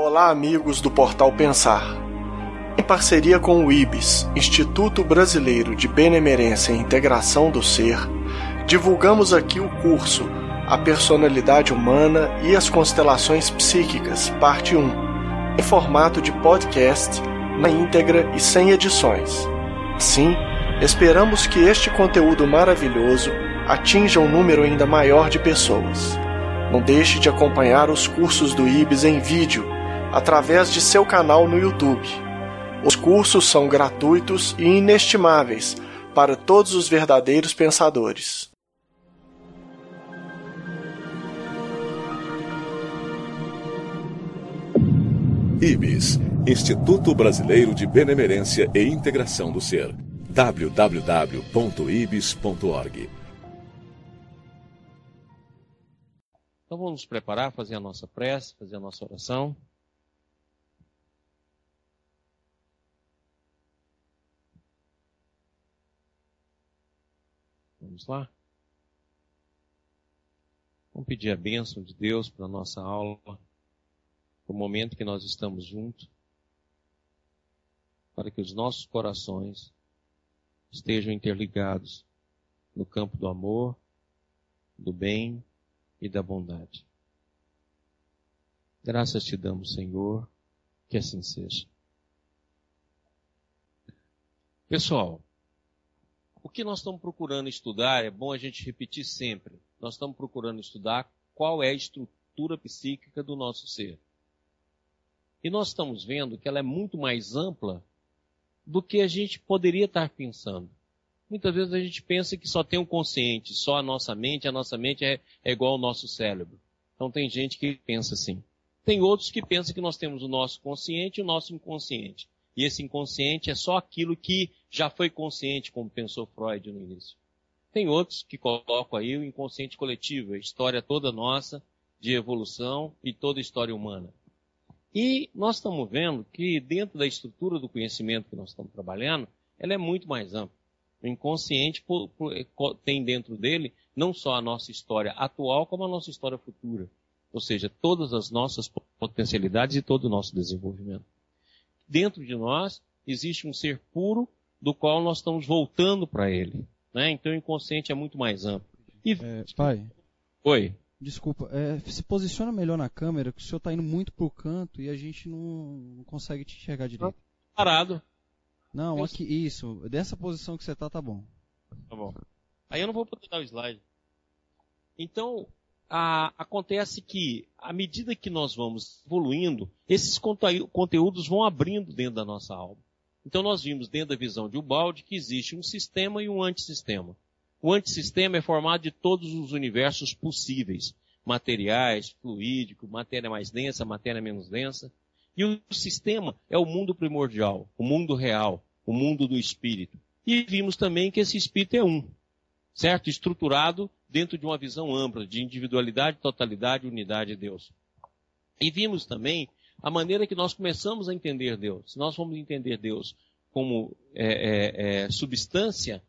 Olá, amigos do Portal Pensar. Em parceria com o IBS, Instituto Brasileiro de Benemerência e Integração do Ser, divulgamos aqui o curso A Personalidade Humana e as Constelações Psíquicas, parte 1, em formato de podcast, na íntegra e sem edições. Assim, esperamos que este conteúdo maravilhoso atinja um número ainda maior de pessoas. Não deixe de acompanhar os cursos do IBS em vídeo através de seu canal no YouTube. Os cursos são gratuitos e inestimáveis para todos os verdadeiros pensadores. IBIS Instituto Brasileiro de Benemerência e Integração do Ser. www.ibis.org Então vamos nos preparar, fazer a nossa prece, fazer a nossa oração. Vamos lá? Vamos pedir a bênção de Deus para a nossa aula, para o momento que nós estamos juntos, para que os nossos corações estejam interligados no campo do amor, do bem e da bondade. Graças te damos, Senhor, que assim seja. Pessoal, o que nós estamos procurando estudar, é bom a gente repetir sempre, nós estamos procurando estudar qual é a estrutura psíquica do nosso ser. E nós estamos vendo que ela é muito mais ampla do que a gente poderia estar pensando. Muitas vezes a gente pensa que só tem um consciente, só a nossa mente, a nossa mente é, é igual ao nosso cérebro. Então tem gente que pensa assim. Tem outros que pensam que nós temos o nosso consciente e o nosso inconsciente. E esse inconsciente é só aquilo que já foi consciente, como pensou Freud no início. Tem outros que colocam aí o inconsciente coletivo, a história toda nossa de evolução e toda a história humana. E nós estamos vendo que dentro da estrutura do conhecimento que nós estamos trabalhando, ela é muito mais ampla. O inconsciente tem dentro dele não só a nossa história atual, como a nossa história futura. Ou seja, todas as nossas potencialidades e todo o nosso desenvolvimento dentro de nós existe um ser puro do qual nós estamos voltando para ele. Né? Então o inconsciente é muito mais amplo. E... É, pai. Oi. Desculpa, é, se posiciona melhor na câmera, que o senhor está indo muito pro canto e a gente não, não consegue te enxergar direito. Parado. Não, eu... aqui, isso. Dessa posição que você tá, tá bom. Tá bom. Aí eu não vou poder dar o slide. Então, a, acontece que, à medida que nós vamos evoluindo, esses conteúdos vão abrindo dentro da nossa alma. Então nós vimos dentro da visão de Ubaldi que existe um sistema e um antissistema. O antissistema é formado de todos os universos possíveis. Materiais, fluídico, matéria mais densa, matéria menos densa. E o sistema é o mundo primordial, o mundo real, o mundo do espírito. E vimos também que esse espírito é um, certo? Estruturado dentro de uma visão ampla de individualidade, totalidade unidade de Deus. E vimos também a maneira que nós começamos a entender Deus. Se nós vamos entender Deus como é, é, é, substância,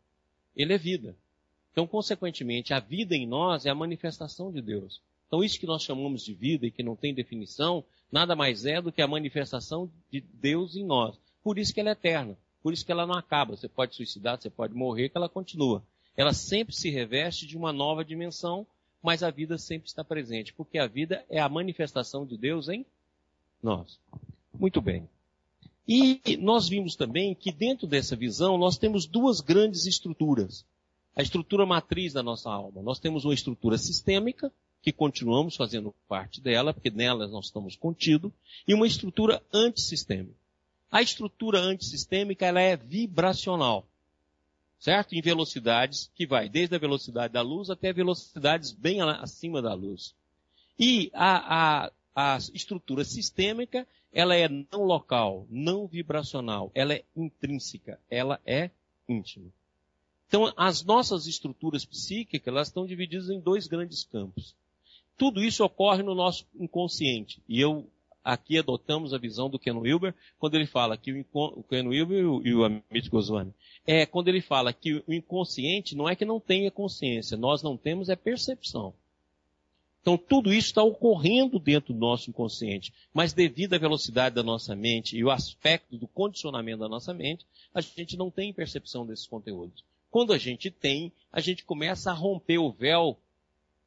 ele é vida. Então, consequentemente, a vida em nós é a manifestação de Deus. Então, isso que nós chamamos de vida e que não tem definição, nada mais é do que a manifestação de Deus em nós. Por isso que ela é eterna. Por isso que ela não acaba. Você pode suicidar, você pode morrer, que ela continua ela sempre se reveste de uma nova dimensão, mas a vida sempre está presente, porque a vida é a manifestação de Deus em nós. Muito bem. E nós vimos também que dentro dessa visão nós temos duas grandes estruturas. A estrutura matriz da nossa alma. Nós temos uma estrutura sistêmica, que continuamos fazendo parte dela, porque nela nós estamos contidos, e uma estrutura antissistêmica. A estrutura antissistêmica ela é vibracional certo? Em velocidades que vai desde a velocidade da luz até velocidades bem acima da luz. E a, a, a estrutura sistêmica, ela é não local, não vibracional, ela é intrínseca, ela é íntima. Então, as nossas estruturas psíquicas, elas estão divididas em dois grandes campos. Tudo isso ocorre no nosso inconsciente. E eu aqui adotamos a visão do Ken Wilber, quando ele fala que o, o Ken Wilber e o, Amit Goswami, é quando ele fala que o inconsciente não é que não tenha consciência, nós não temos é percepção. Então tudo isso está ocorrendo dentro do nosso inconsciente, mas devido à velocidade da nossa mente e o aspecto do condicionamento da nossa mente, a gente não tem percepção desses conteúdos. Quando a gente tem, a gente começa a romper o véu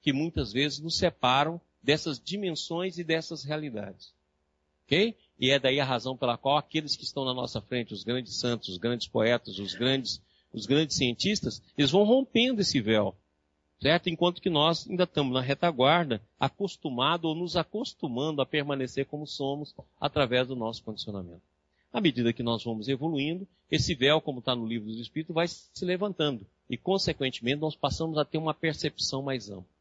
que muitas vezes nos separam dessas dimensões e dessas realidades. Ok? E é daí a razão pela qual aqueles que estão na nossa frente, os grandes santos, os grandes poetas, os grandes, os grandes cientistas, eles vão rompendo esse véu. Certo? Enquanto que nós ainda estamos na retaguarda, acostumados ou nos acostumando a permanecer como somos através do nosso condicionamento. À medida que nós vamos evoluindo, esse véu, como está no livro dos Espíritos, vai se levantando. E, consequentemente, nós passamos a ter uma percepção mais ampla.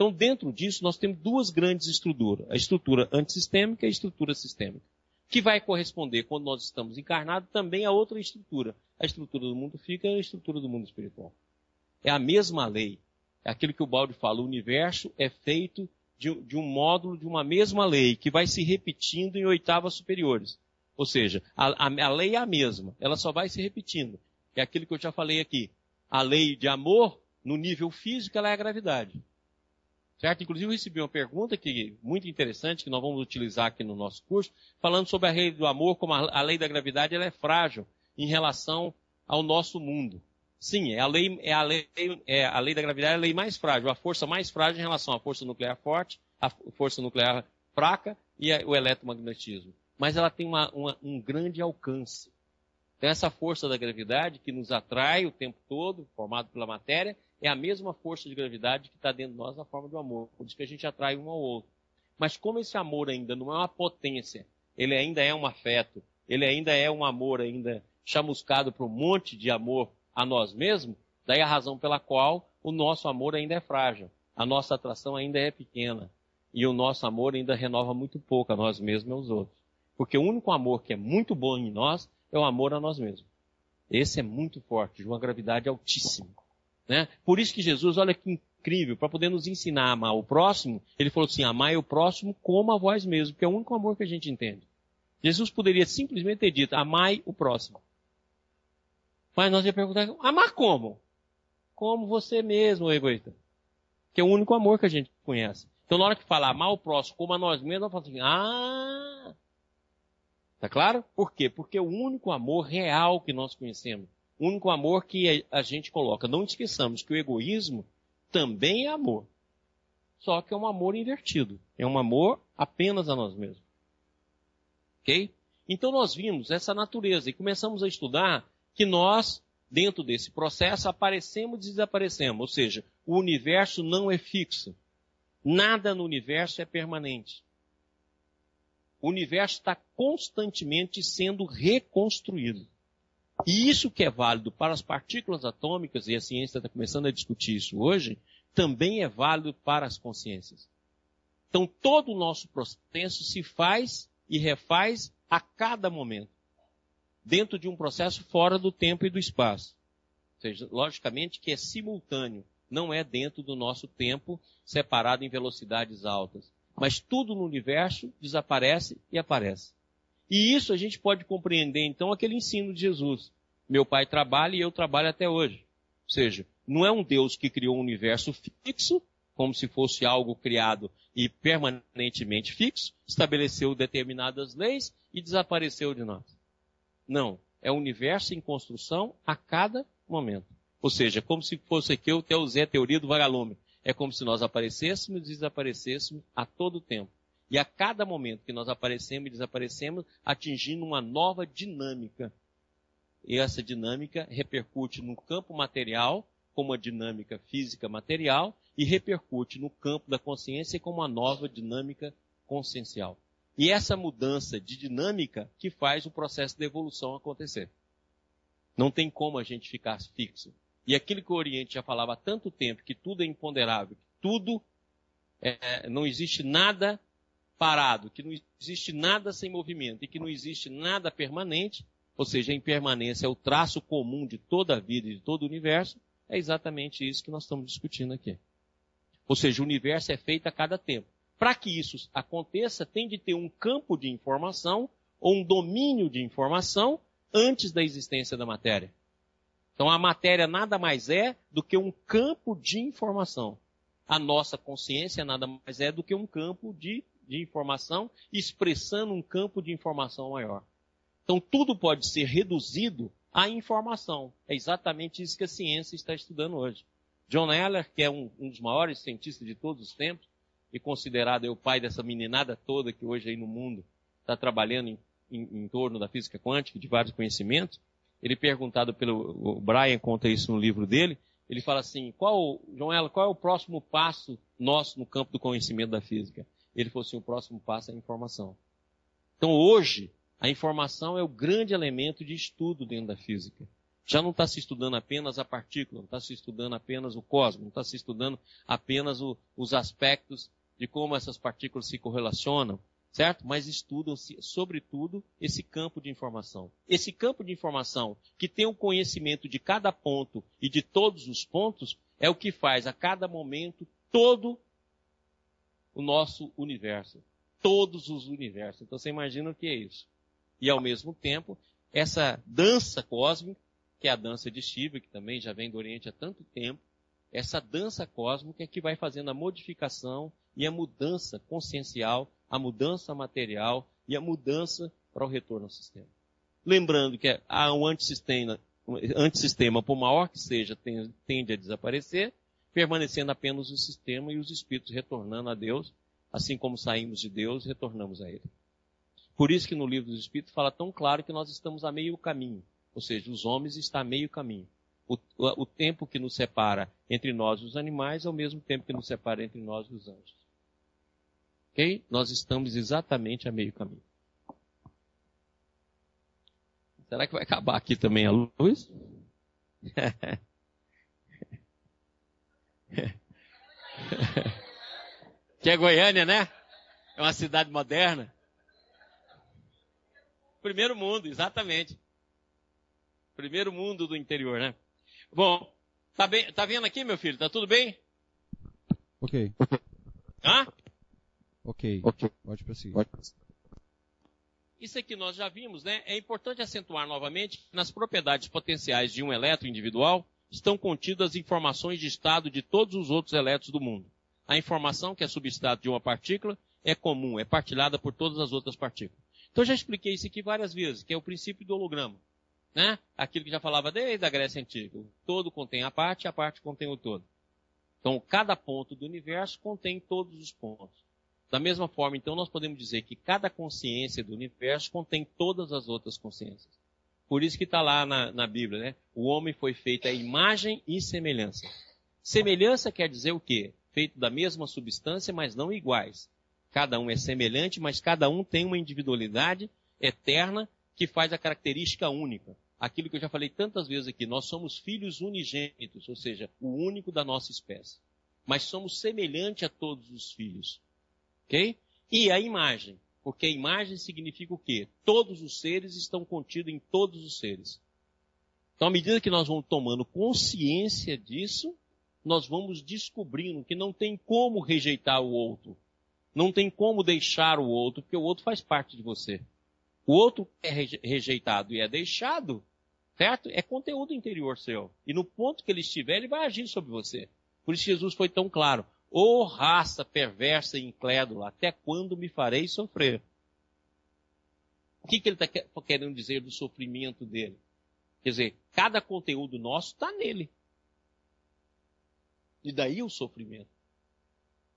Então, dentro disso, nós temos duas grandes estruturas. A estrutura antissistêmica e a estrutura sistêmica. Que vai corresponder, quando nós estamos encarnados, também a outra estrutura. A estrutura do mundo físico e a estrutura do mundo espiritual. É a mesma lei. É aquilo que o Balde fala. O universo é feito de, de um módulo de uma mesma lei, que vai se repetindo em oitavas superiores. Ou seja, a, a, a lei é a mesma. Ela só vai se repetindo. É aquilo que eu já falei aqui. A lei de amor, no nível físico, ela é a gravidade. Certo? Inclusive eu recebi uma pergunta que muito interessante que nós vamos utilizar aqui no nosso curso, falando sobre a lei do amor, como a, a lei da gravidade ela é frágil em relação ao nosso mundo. Sim, é a lei, é a lei, é a lei da gravidade é a lei mais frágil, a força mais frágil em relação à força nuclear forte, a força nuclear fraca e o eletromagnetismo. Mas ela tem uma, uma, um grande alcance. Então essa força da gravidade que nos atrai o tempo todo, formado pela matéria, é a mesma força de gravidade que está dentro de nós na forma do amor. Por isso que a gente atrai um ao outro. Mas como esse amor ainda não é uma potência, ele ainda é um afeto, ele ainda é um amor ainda chamuscado por um monte de amor a nós mesmos, daí a razão pela qual o nosso amor ainda é frágil, a nossa atração ainda é pequena e o nosso amor ainda renova muito pouco a nós mesmos e aos outros. Porque o único amor que é muito bom em nós é o amor a nós mesmos. Esse é muito forte, de uma gravidade altíssima. Né? Por isso que Jesus, olha que incrível, para poder nos ensinar a amar o próximo, ele falou assim, amai o próximo como a vós mesmo, que é o único amor que a gente entende. Jesus poderia simplesmente ter dito, amai o próximo. Mas nós ia perguntar, amar como? Como você mesmo, egoísta. Que é o único amor que a gente conhece. Então na hora que fala amar o próximo como a nós mesmos, nós falamos assim, ah! Tá claro? Por quê? Porque é o único amor real que nós conhecemos único amor que a gente coloca. Não esqueçamos que o egoísmo também é amor. Só que é um amor invertido. É um amor apenas a nós mesmos. Ok? Então nós vimos essa natureza e começamos a estudar que nós, dentro desse processo, aparecemos e desaparecemos. Ou seja, o universo não é fixo. Nada no universo é permanente. O universo está constantemente sendo reconstruído. E isso que é válido para as partículas atômicas, e a ciência está começando a discutir isso hoje, também é válido para as consciências. Então todo o nosso processo se faz e refaz a cada momento, dentro de um processo fora do tempo e do espaço. Ou seja, logicamente que é simultâneo, não é dentro do nosso tempo separado em velocidades altas. Mas tudo no universo desaparece e aparece. E isso a gente pode compreender então aquele ensino de Jesus. Meu pai trabalha e eu trabalho até hoje. Ou seja, não é um Deus que criou um universo fixo, como se fosse algo criado e permanentemente fixo, estabeleceu determinadas leis e desapareceu de nós. Não. É um universo em construção a cada momento. Ou seja, como se fosse aqui usei a teoria do vagalume. É como se nós aparecêssemos e desaparecêssemos a todo tempo. E a cada momento que nós aparecemos e desaparecemos, atingindo uma nova dinâmica. E essa dinâmica repercute no campo material, como a dinâmica física material, e repercute no campo da consciência como uma nova dinâmica consciencial. E essa mudança de dinâmica que faz o processo de evolução acontecer. Não tem como a gente ficar fixo. E aquilo que o Oriente já falava há tanto tempo, que tudo é imponderável, que tudo, é, não existe nada parado, que não existe nada sem movimento e que não existe nada permanente, ou seja, a impermanência é o traço comum de toda a vida e de todo o universo, é exatamente isso que nós estamos discutindo aqui. Ou seja, o universo é feito a cada tempo. Para que isso aconteça, tem de ter um campo de informação ou um domínio de informação antes da existência da matéria. Então a matéria nada mais é do que um campo de informação. a nossa consciência nada mais é do que um campo de, de informação expressando um campo de informação maior. Então tudo pode ser reduzido à informação. É exatamente isso que a ciência está estudando hoje. John Eller, que é um, um dos maiores cientistas de todos os tempos, e considerado o pai dessa meninada toda que hoje aí no mundo está trabalhando em, em, em, torno da física quântica, de vários conhecimentos, ele perguntado pelo Brian conta isso no livro dele, ele fala assim, qual, João Ela, qual é o próximo passo nosso no campo do conhecimento da física? Ele falou assim, o próximo passo é a informação. Então hoje, a informação é o grande elemento de estudo dentro da física. Já não está se estudando apenas a partícula, não está se estudando apenas o cosmos, não está se estudando apenas o, os aspectos de como essas partículas se correlacionam, certo? Mas estudam-se, sobretudo, esse campo de informação. Esse campo de informação que tem o conhecimento de cada ponto e de todos os pontos é o que faz a cada momento todo o nosso universo. Todos os universos. Então você imagina o que é isso. E ao mesmo tempo, essa dança cósmica que é a dança de Shiva, que também já vem do Oriente há tanto tempo, essa dança cósmica é que vai fazendo a modificação e a mudança consciencial, a mudança material e a mudança para o retorno ao sistema. Lembrando que há um antissistema, antissistema por maior que seja, tende a desaparecer, permanecendo apenas o sistema e os espíritos retornando a Deus, assim como saímos de Deus, retornamos a Ele. Por isso que no livro dos Espíritos fala tão claro que nós estamos a meio caminho. Ou seja, os homens estão a meio caminho. O, o, tempo que nos separa entre nós e os animais é o mesmo tempo que nos separa entre nós e os anjos. Ok? Nós estamos exatamente a meio caminho. Será que vai acabar aqui também a luz? que é Goiânia, né? É uma cidade moderna. Primeiro mundo, exatamente. Primeiro mundo do interior, né? Bom, tá, bem, tá vendo aqui, meu filho? Tá tudo bem? Ok. Hã? Ok. okay. Pode prosseguir. Pode prosseguir. Isso aqui nós já vimos, né? É importante acentuar novamente que nas propriedades potenciais de um elétron individual estão contidas informações de estado de todos os outros elétrons do mundo. A informação que é substrato de uma partícula é comum, é partilhada por todas as outras partículas. Então já expliquei isso aqui várias vezes, que é o princípio do holograma né? Aquilo que já falava desde a Grécia Antiga. O todo contém a parte a parte contém o todo. Então, cada ponto do universo contém todos os pontos. Da mesma forma, então, nós podemos dizer que cada consciência do universo contém todas as outras consciências. Por isso que está lá na, na Bíblia, né? O homem foi feito à imagem e semelhança. Semelhança quer dizer o quê? Feito da mesma substância, mas não iguais. Cada um é semelhante, mas cada um tem uma individualidade eterna que faz a característica única. Aquilo que eu já falei tantas vezes aqui, nós somos filhos unigênitos, ou seja, o único da nossa espécie. Mas somos semelhante a todos os filhos. Ok? E a imagem. Porque a imagem significa o quê? Todos os seres estão contidos em todos os seres. Então, à medida que nós vamos tomando consciência disso, nós vamos descobrindo que não tem como rejeitar o outro. Não tem como deixar o outro, porque o outro faz parte de você o outro é rejeitado e é deixado, certo? É conteúdo interior seu. E no ponto que ele estiver, ele vai agir sobre você. Por isso Jesus foi tão claro. Ô oh, raça perversa e incrédula, até quando me farei sofrer? O que, que ele está querendo dizer do sofrimento dele? Quer dizer, cada conteúdo nosso está nele. E daí o sofrimento.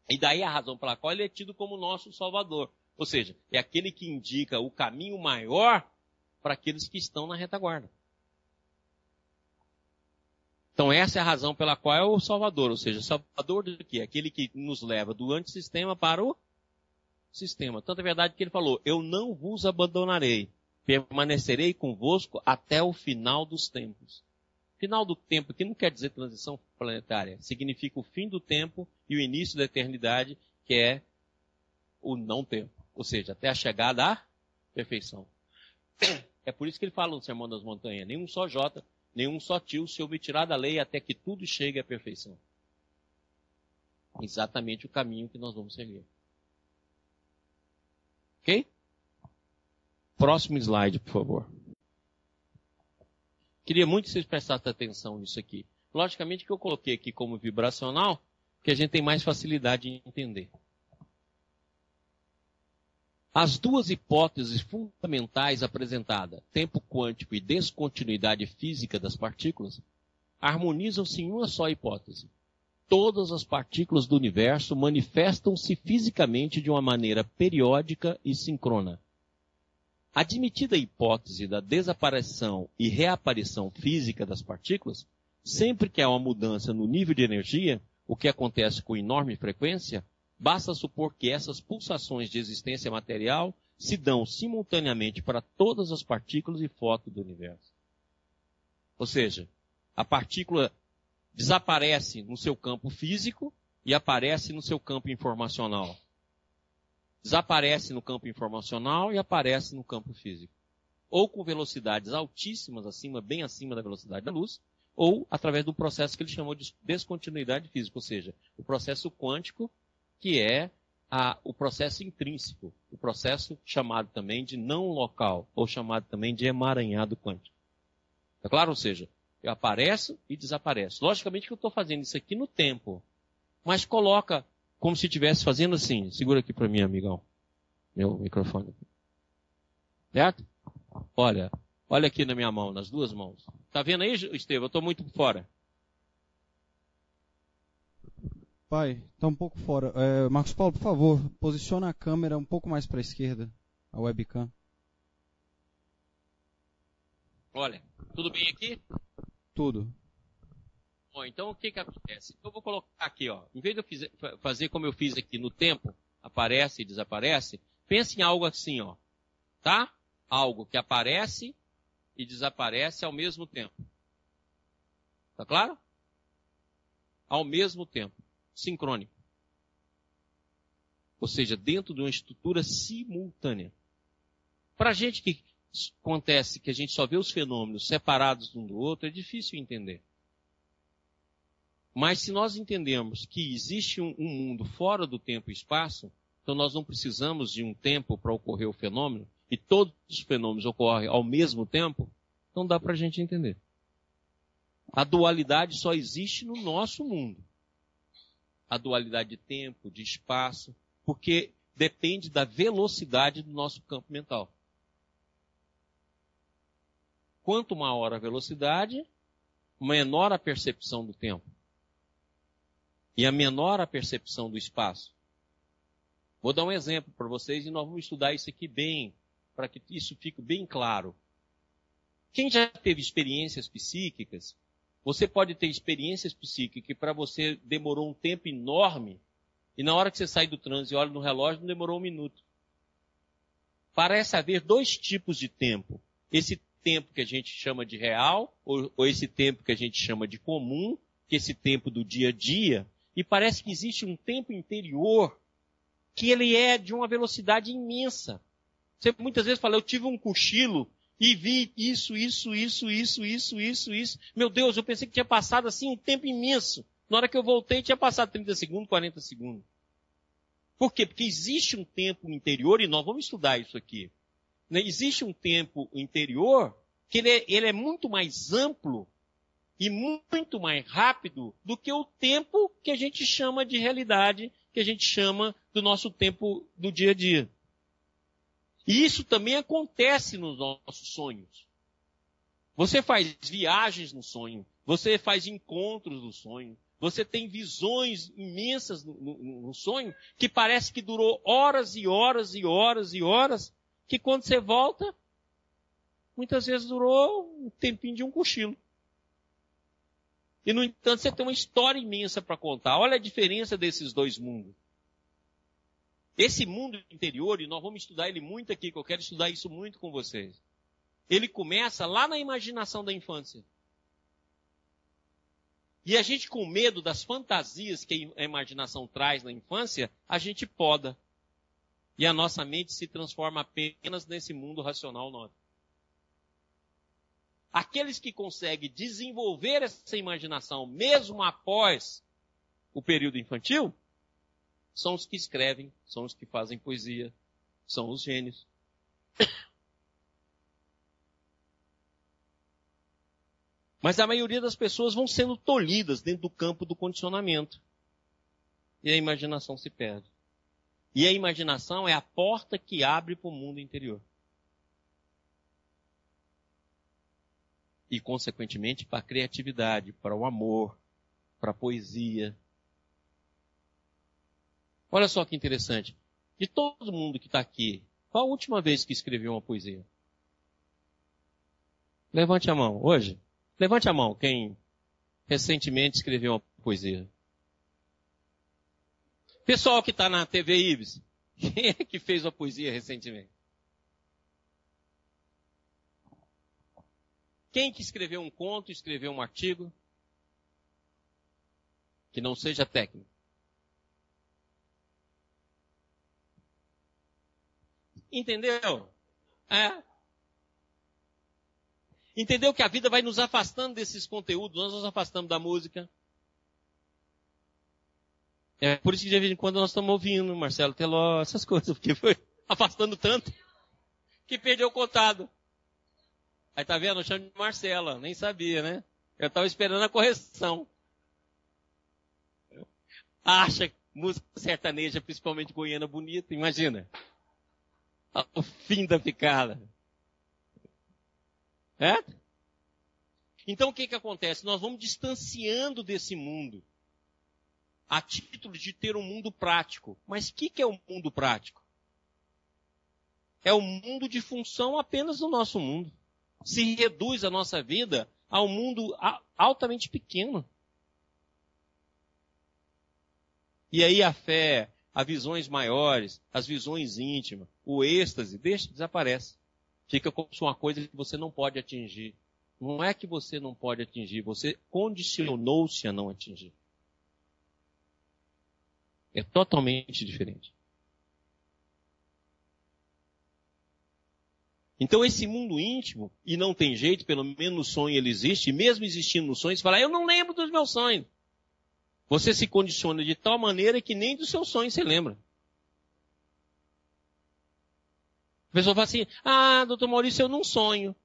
E daí a razão pela qual ele é tido como nosso Salvador. Ou seja, é aquele que indica o caminho maior para aqueles que estão na retaguarda. Então essa é a razão pela qual é o Salvador, ou seja, Salvador do que? Aquele que nos leva do antissistema para o sistema. Tanto é verdade que ele falou, eu não vos abandonarei, permanecerei convosco até o final dos tempos. Final do tempo, que não quer dizer transição planetária, significa o fim do tempo e o início da eternidade, que é o não tempo. Ou seja, até a chegada à perfeição. É por isso que ele fala no Sermão das Montanhas, nenhum só J, nenhum só tio se omitirá da lei até que tudo chegue à perfeição. Exatamente o caminho que nós vamos seguir. Ok? Próximo slide, por favor. Queria muito que vocês prestassem atenção nisso aqui. Logicamente que eu coloquei aqui como vibracional, que a gente tem mais facilidade em entender. As duas hipóteses fundamentais apresentadas, tempo quântico e descontinuidade física das partículas, harmonizam-se em uma só hipótese. Todas as partículas do universo manifestam-se fisicamente de uma maneira periódica e sincrona. Admitida a hipótese da desaparição e reaparição física das partículas, sempre que há uma mudança no nível de energia, o que acontece com enorme frequência, basta supor que essas pulsações de existência material se dão simultaneamente para todas as partículas e fotos do universo. Ou seja, a partícula desaparece no seu campo físico e aparece no seu campo informacional desaparece no campo informacional e aparece no campo físico. Ou com velocidades altíssimas, acima, bem acima da velocidade da luz, ou através do processo que ele chamou de descontinuidade física, ou seja, o processo quântico, que é a, o processo intrínseco, o processo chamado também de não local, ou chamado também de emaranhado quântico. É claro? Ou seja, eu apareço e desapareço. Logicamente que eu estou fazendo isso aqui no tempo, mas coloca como se estivesse fazendo assim. Segura aqui para mim, amigão. Meu microfone. Certo? Olha, olha aqui na minha mão, nas duas mãos. Tá vendo aí, Estevam? Eu estou muito fora. Pai, tá um pouco fora. É, Marcos Paulo, por favor, posiciona a câmera um pouco mais para a esquerda, a webcam. Olha, tudo bem aqui? Tudo. Bom, então o que que acontece? Eu vou colocar aqui, ó. Em vez de eu fizer, fazer como eu fiz aqui no tempo, aparece e desaparece, pense em algo assim, ó. Tá? Algo que aparece e desaparece ao mesmo tempo. Tá claro? Ao mesmo tempo. Sincrônico. Ou seja, dentro de uma estrutura simultânea. Para a gente que acontece que a gente só vê os fenômenos separados um do outro, é difícil entender. Mas se nós entendemos que existe um, um mundo fora do tempo e espaço, então nós não precisamos de um tempo para ocorrer o fenômeno, e todos os fenômenos ocorrem ao mesmo tempo, então dá para a gente entender. A dualidade só existe no nosso mundo. A dualidade de tempo, de espaço, porque depende da velocidade do nosso campo mental. Quanto maior a velocidade, menor a percepção do tempo e a menor a percepção do espaço. Vou dar um exemplo para vocês e nós vamos estudar isso aqui bem, para que isso fique bem claro. Quem já teve experiências psíquicas, você pode ter experiências psíquicas que para você demorou um tempo enorme, e na hora que você sai do trânsito e olha no relógio, não demorou um minuto. Parece haver dois tipos de tempo. Esse tempo que a gente chama de real, ou, ou esse tempo que a gente chama de comum, que é esse tempo do dia a dia, e parece que existe um tempo interior que ele é de uma velocidade imensa. Você muitas vezes fala, eu tive um cochilo e vi isso, isso, isso, isso, isso, isso, isso. Meu Deus, eu pensei que tinha passado assim um tempo imenso. Na hora que eu voltei, tinha passado 30 segundos, 40 segundos. Por quê? Porque existe um tempo interior, e nós vamos estudar isso aqui. Né? Existe um tempo interior que ele é, ele é muito mais amplo e muito mais rápido do que o tempo que a gente chama de realidade, que a gente chama do nosso tempo do dia a dia. E isso também acontece nos nossos sonhos. Você faz viagens no sonho, você faz encontros no sonho, você tem visões imensas no, no, no, sonho que parece que durou horas e horas e horas e horas, que quando você volta, muitas vezes durou um tempinho de um cochilo. E, no entanto, você tem uma história imensa para contar. Olha a diferença desses dois mundos. Esse mundo interior, e nós vamos estudar ele muito aqui, que eu quero estudar isso muito com vocês. Ele começa lá na imaginação da infância. E a gente, com medo das fantasias que a imaginação traz na infância, a gente poda. E a nossa mente se transforma apenas nesse mundo racional nosso. Aqueles que conseguem desenvolver essa imaginação mesmo após o período infantil, são os que escrevem, são os que fazem poesia, são os gênios. Mas a maioria das pessoas vão sendo tolhidas dentro do campo do condicionamento. e a imaginação se perde. E a imaginação é a porta que abre para o mundo interior. E, consequentemente, para a criatividade, para o amor, para a poesia. Olha só que interessante. De todo mundo que está aqui, qual a última vez que escreveu uma poesia? Levante a mão. Hoje? Levante a mão quem recentemente escreveu uma poesia. Pessoal que está na TV Ibis, quem é que fez uma poesia recentemente? Quem que escreveu um conto, escreveu um artigo? Que não seja técnico. Entendeu? É. Entendeu que a vida vai nos afastando desses conteúdos, nós nos afastamos da música. É por isso que de vez em quando nós estamos ouvindo Marcelo Teló, essas coisas, porque foi afastando tanto que perdeu o contato. Aí tá vendo? Eu chamo de Marcela, nem sabia, né? Eu estava esperando a correção. Acha música sertaneja, principalmente goiana, bonita, imagina. O fim da picada. É? Então o que que acontece? Nós vamos distanciando desse mundo a título de ter um mundo prático. Mas o que, que é o um mundo prático? É o um mundo de função apenas do nosso mundo. Se reduz a nossa vida a um mundo altamente pequeno. E aí a fé, as visões maiores, as visões íntimas, o êxtase, deixa, desaparece. Fica como uma coisa que você não pode atingir. Não é que você não pode atingir, você condicionou-se a não atingir. É totalmente diferente. Então esse mundo íntimo, e não tem jeito, pelo menos no sonho ele existe, e mesmo existindo no sonho, você fala, eu não lembro dos meus sonhos. Você se condiciona de tal maneira que nem dos seus sonhos você lembra. A pessoa fala assim, ah, doutor Maurício, eu não sonho.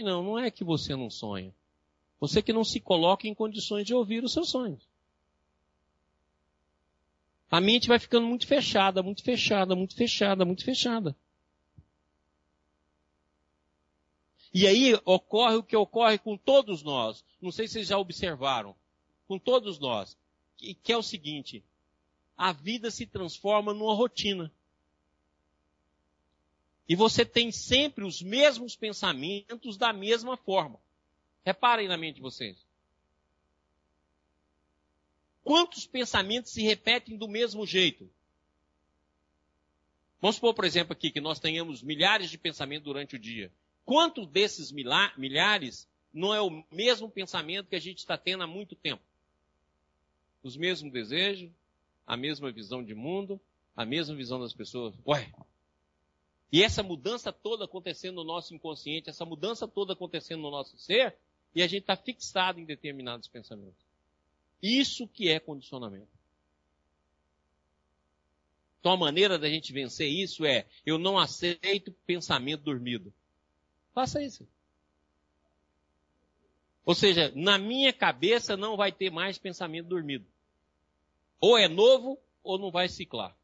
Não, não é que você não sonha. Você que não se coloca em condições de ouvir os seus sonhos. A mente vai ficando muito fechada, muito fechada, muito fechada, muito fechada. E aí ocorre o que ocorre com todos nós. Não sei se vocês já observaram. Com todos nós. Que, que é o seguinte. A vida se transforma numa rotina. E você tem sempre os mesmos pensamentos da mesma forma. Reparem na mente de vocês. Quantos pensamentos se repetem do mesmo jeito? Vamos supor, por exemplo, aqui que nós tenhamos milhares de pensamentos durante o dia. Quantos desses milhares não é o mesmo pensamento que a gente está tendo há muito tempo? Os mesmos desejos, a mesma visão de mundo, a mesma visão das pessoas. Ué, e essa mudança toda acontecendo no nosso inconsciente, essa mudança toda acontecendo no nosso ser, e a gente está fixado em determinados pensamentos. Isso que é condicionamento. Então a maneira da gente vencer isso é, eu não aceito pensamento dormido. Faça isso. Ou seja, na minha cabeça não vai ter mais pensamento dormido. Ou é novo, ou não vai ciclar.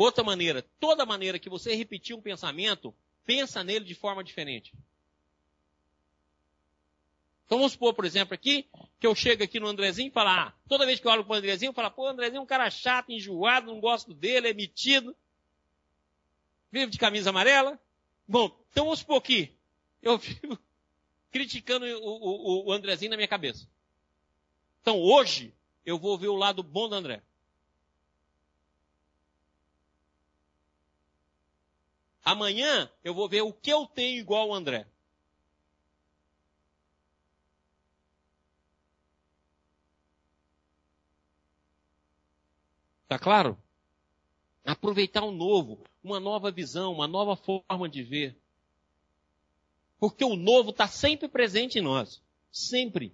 Outra maneira, toda maneira que você repetir um pensamento, pensa nele de forma diferente. Então vamos supor, por exemplo, aqui, que eu chego aqui no Andrezinho e falo, ah, toda vez que eu olho pro Andrezinho, eu falo, pô, o Andrezinho é um cara chato, enjoado, não gosto dele, é metido. Vive de camisa amarela. Bom, então vamos supor que eu vivo criticando o, o, o Andrezinho na minha cabeça. Então hoje, eu vou ver o lado bom do André. Amanhã eu vou ver o que eu tenho igual ao André. Tá claro? Aproveitar o novo, uma nova visão, uma nova forma de ver. Porque o novo está sempre presente em nós. Sempre.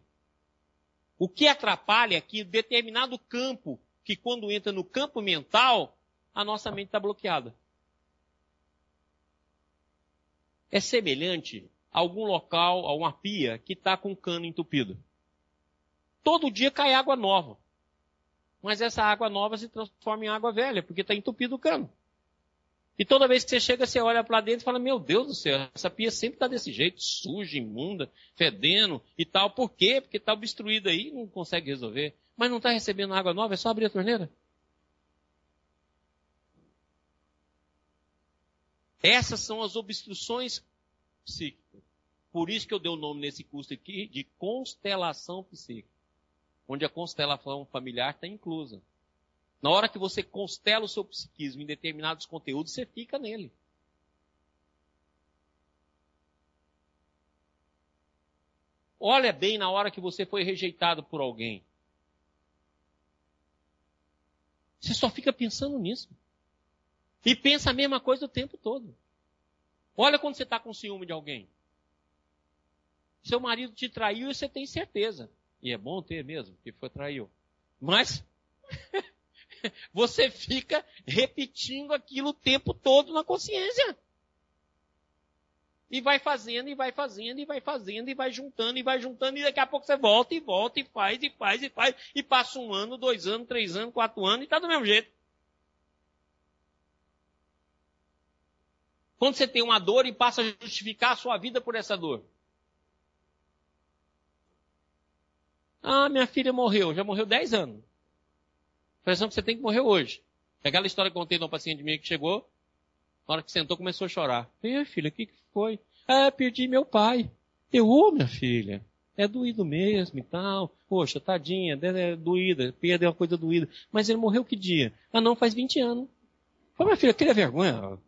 O que atrapalha é que determinado campo, que quando entra no campo mental, a nossa mente está bloqueada é semelhante a algum local, a uma pia que está com um cano entupido. Todo dia cai água nova. mas essa água nova se transforma em água velha, porque está entupido o cano. E toda vez que você chega, você olha para dentro e fala, meu Deus do céu, essa pia sempre está desse jeito, suja, imunda, fedendo e tal. Por quê? Porque está obstruída aí, não consegue resolver. Mas não está recebendo água nova, é só abrir a torneira. Essas são as obstruções psíquicas. Por isso que eu dei o nome nesse curso aqui de constelação psíquica. Onde a constelação familiar está inclusa. Na hora que você constela o seu psiquismo em determinados conteúdos, você fica nele. Olha bem na hora que você foi rejeitado por alguém. Você só fica pensando nisso. E pensa a mesma coisa o tempo todo. Olha quando você está com ciúme de alguém. Seu marido te traiu e você tem certeza. E é bom ter mesmo, que foi traiu. Mas você fica repetindo aquilo o tempo todo na consciência. E vai fazendo, e vai fazendo, e vai fazendo, e vai juntando, e vai juntando, e daqui a pouco você volta, e volta, e faz, e faz, e faz, e passa um ano, dois anos, três anos, quatro anos, e tá do mesmo jeito. Quando você tem uma dor e passa a justificar a sua vida por essa dor. Ah, minha filha morreu, já morreu 10 anos. A impressão que você tem que morrer hoje. É aquela história que eu contei de um paciente minha que chegou, na hora que sentou, começou a chorar. Ei, filha, o que, que foi? Ah, perdi meu pai. Eu, ô, minha filha, é doído mesmo e tal. Poxa, tadinha, é doída, perdeu uma coisa doída. Mas ele morreu que dia? Ah, não, faz 20 anos. Falei, minha filha, queria vergonha?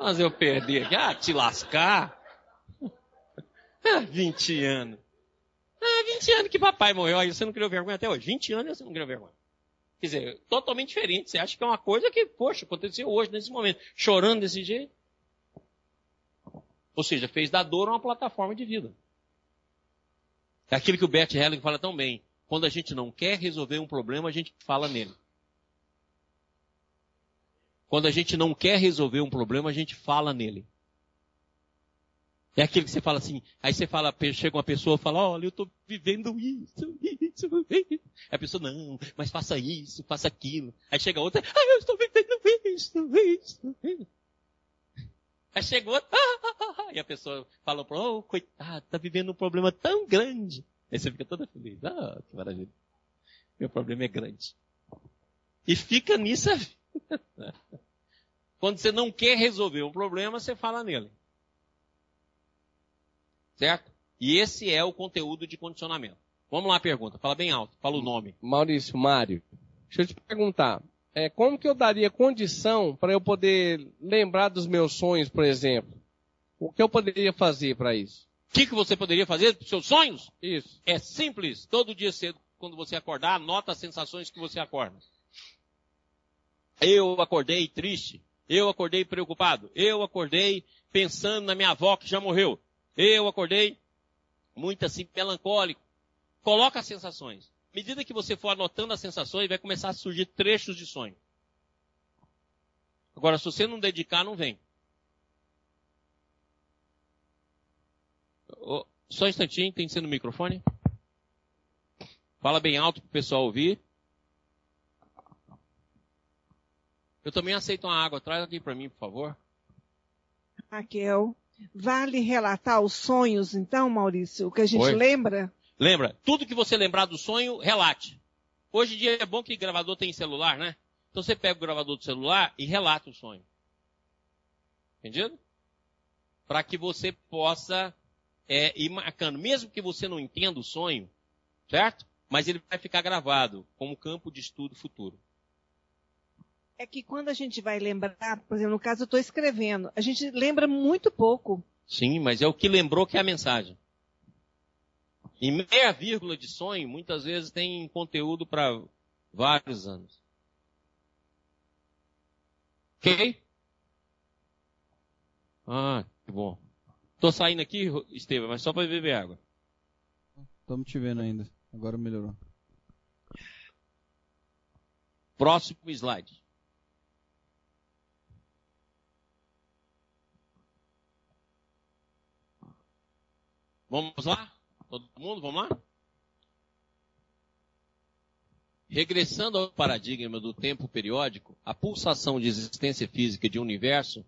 Mas eu perdi aqui. Ah, te lascar. Ah, 20 anos. Ah, 20 anos que papai morreu, aí você não criou vergonha até hoje. 20 anos você não criou vergonha. Quer dizer, totalmente diferente. Você acha que é uma coisa que, poxa, aconteceu hoje, nesse momento. Chorando desse jeito. Ou seja, fez da dor uma plataforma de vida. É aquilo que o Bert Helling fala tão bem. Quando a gente não quer resolver um problema, a gente fala nele. Quando a gente não quer resolver um problema, a gente fala nele. É aquele que você fala assim, aí você fala, chega uma pessoa e fala, olha, eu estou vivendo isso, isso, isso. A pessoa, não, mas faça isso, faça aquilo. Aí chega outra, ah, eu estou vivendo isso, isso, isso. Aí chegou outra, ah, ah, ah, ah. e a pessoa fala, oh, coitado, está vivendo um problema tão grande. Aí você fica toda feliz, ah, que maravilha. Meu problema é grande. E fica nisso a vida. Quando você não quer resolver um problema, você fala nele. Certo? E esse é o conteúdo de condicionamento. Vamos lá pergunta. Fala bem alto. Fala o nome. Maurício, Mário. Deixa eu te perguntar. É, como que eu daria condição para eu poder lembrar dos meus sonhos, por exemplo? O que eu poderia fazer para isso? O que, que você poderia fazer para os seus sonhos? Isso. É simples. Todo dia cedo, quando você acordar, anota as sensações que você acorda. Eu acordei triste. Eu acordei preocupado. Eu acordei pensando na minha avó que já morreu. Eu acordei muito assim, melancólico. Coloca as sensações. À medida que você for anotando as sensações, vai começar a surgir trechos de sonho. Agora, se você não dedicar, não vem. Só um instantinho, tem que ser no microfone. Fala bem alto para o pessoal ouvir. Eu também aceito uma água. Traz aqui para mim, por favor. Raquel. Vale relatar os sonhos, então, Maurício? O que a gente Oi. lembra? Lembra. Tudo que você lembrar do sonho, relate. Hoje em dia é bom que gravador tem celular, né? Então você pega o gravador do celular e relata o sonho. Entendido? Para que você possa é, ir marcando. Mesmo que você não entenda o sonho, certo? Mas ele vai ficar gravado como campo de estudo futuro é que quando a gente vai lembrar, por exemplo, no caso eu estou escrevendo, a gente lembra muito pouco. Sim, mas é o que lembrou que é a mensagem. E meia vírgula de sonho, muitas vezes tem conteúdo para vários anos. Ok? Ah, que bom. Tô saindo aqui, Estevam, mas só para beber água. Estamos te vendo ainda. Agora melhorou. Próximo slide. Vamos lá? Todo mundo, vamos lá? regressando ao paradigma do tempo periódico, a pulsação de existência física de um universo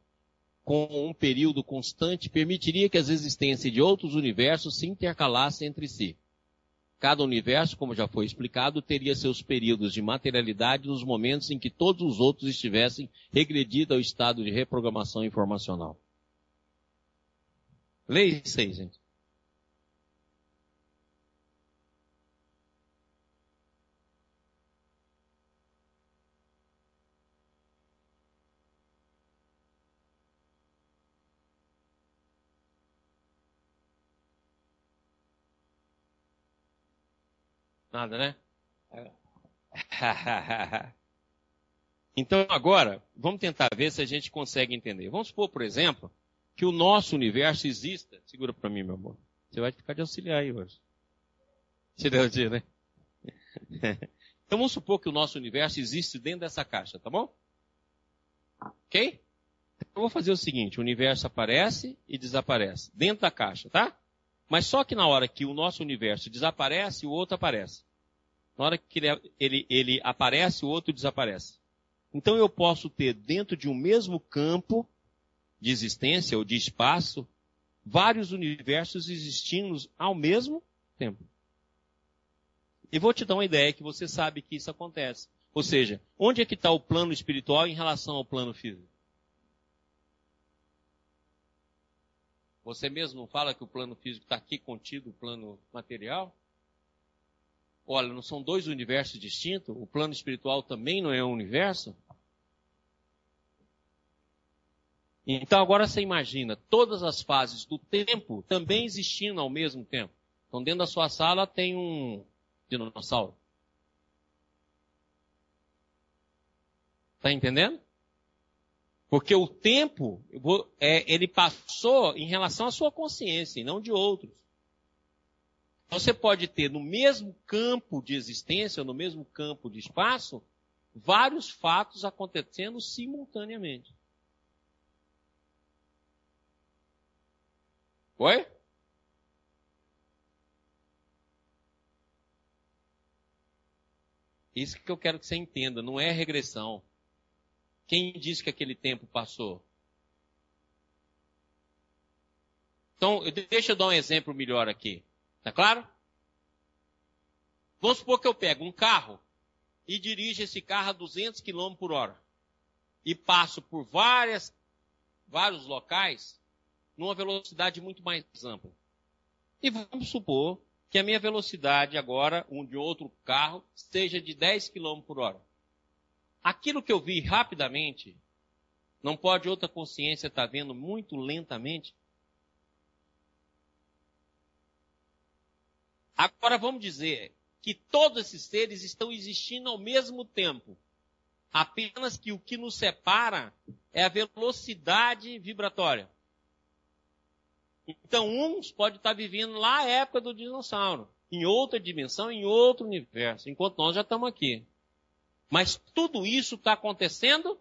com um período constante permitiria que as existências de outros universos se intercalassem entre si. Cada universo, como já foi explicado, teria seus períodos de materialidade nos momentos em que todos os outros estivessem regredidos ao estado de reprogramação informacional. Isso aí, gente. Nada, né? então agora, vamos tentar ver se a gente consegue entender. Vamos supor, por exemplo, que o nosso universo exista. Segura para mim, meu amor. Você vai ficar de auxiliar aí hoje. Te deu o dia, né? então vamos supor que o nosso universo existe dentro dessa caixa, tá bom? Ok? Eu vou fazer o seguinte, o universo aparece e desaparece dentro da caixa, tá? Mas só que na hora que o nosso universo desaparece, o outro aparece. Na hora que ele, ele, ele aparece, o outro desaparece. Então eu posso ter dentro de um mesmo campo de existência ou de espaço vários universos existindo ao mesmo tempo. E vou te dar uma ideia que você sabe que isso acontece. Ou seja, onde é que está o plano espiritual em relação ao plano físico? Você mesmo não fala que o plano físico está aqui contido, o plano material? Olha, não são dois universos distintos? O plano espiritual também não é um universo? Então agora você imagina todas as fases do tempo também existindo ao mesmo tempo. Então dentro da sua sala tem um dinossauro. Está entendendo? Porque o tempo, é, ele passou em relação à sua consciência e não de outros. Você pode ter no mesmo campo de existência, no mesmo campo de espaço, vários fatos acontecendo simultaneamente. Oi? Isso que eu quero que você entenda, não é regressão. Quem disse que aquele tempo passou? Então, deixa eu dar um exemplo melhor aqui. Tá claro? Vamos supor que eu pego um carro e dirijo esse carro a 200 km por hora. E passo por várias, vários locais numa velocidade muito mais ampla. E vamos supor que a minha velocidade agora, um de outro carro, seja de 10 km por hora. Aquilo que eu vi rapidamente, não pode outra consciência estar tá vendo muito lentamente? Agora vamos dizer que todos esses seres estão existindo ao mesmo tempo. Apenas que o que nos separa é a velocidade vibratória. Então, uns podem estar vivendo lá a época do dinossauro, em outra dimensão, em outro universo, enquanto nós já estamos aqui. Mas tudo isso está acontecendo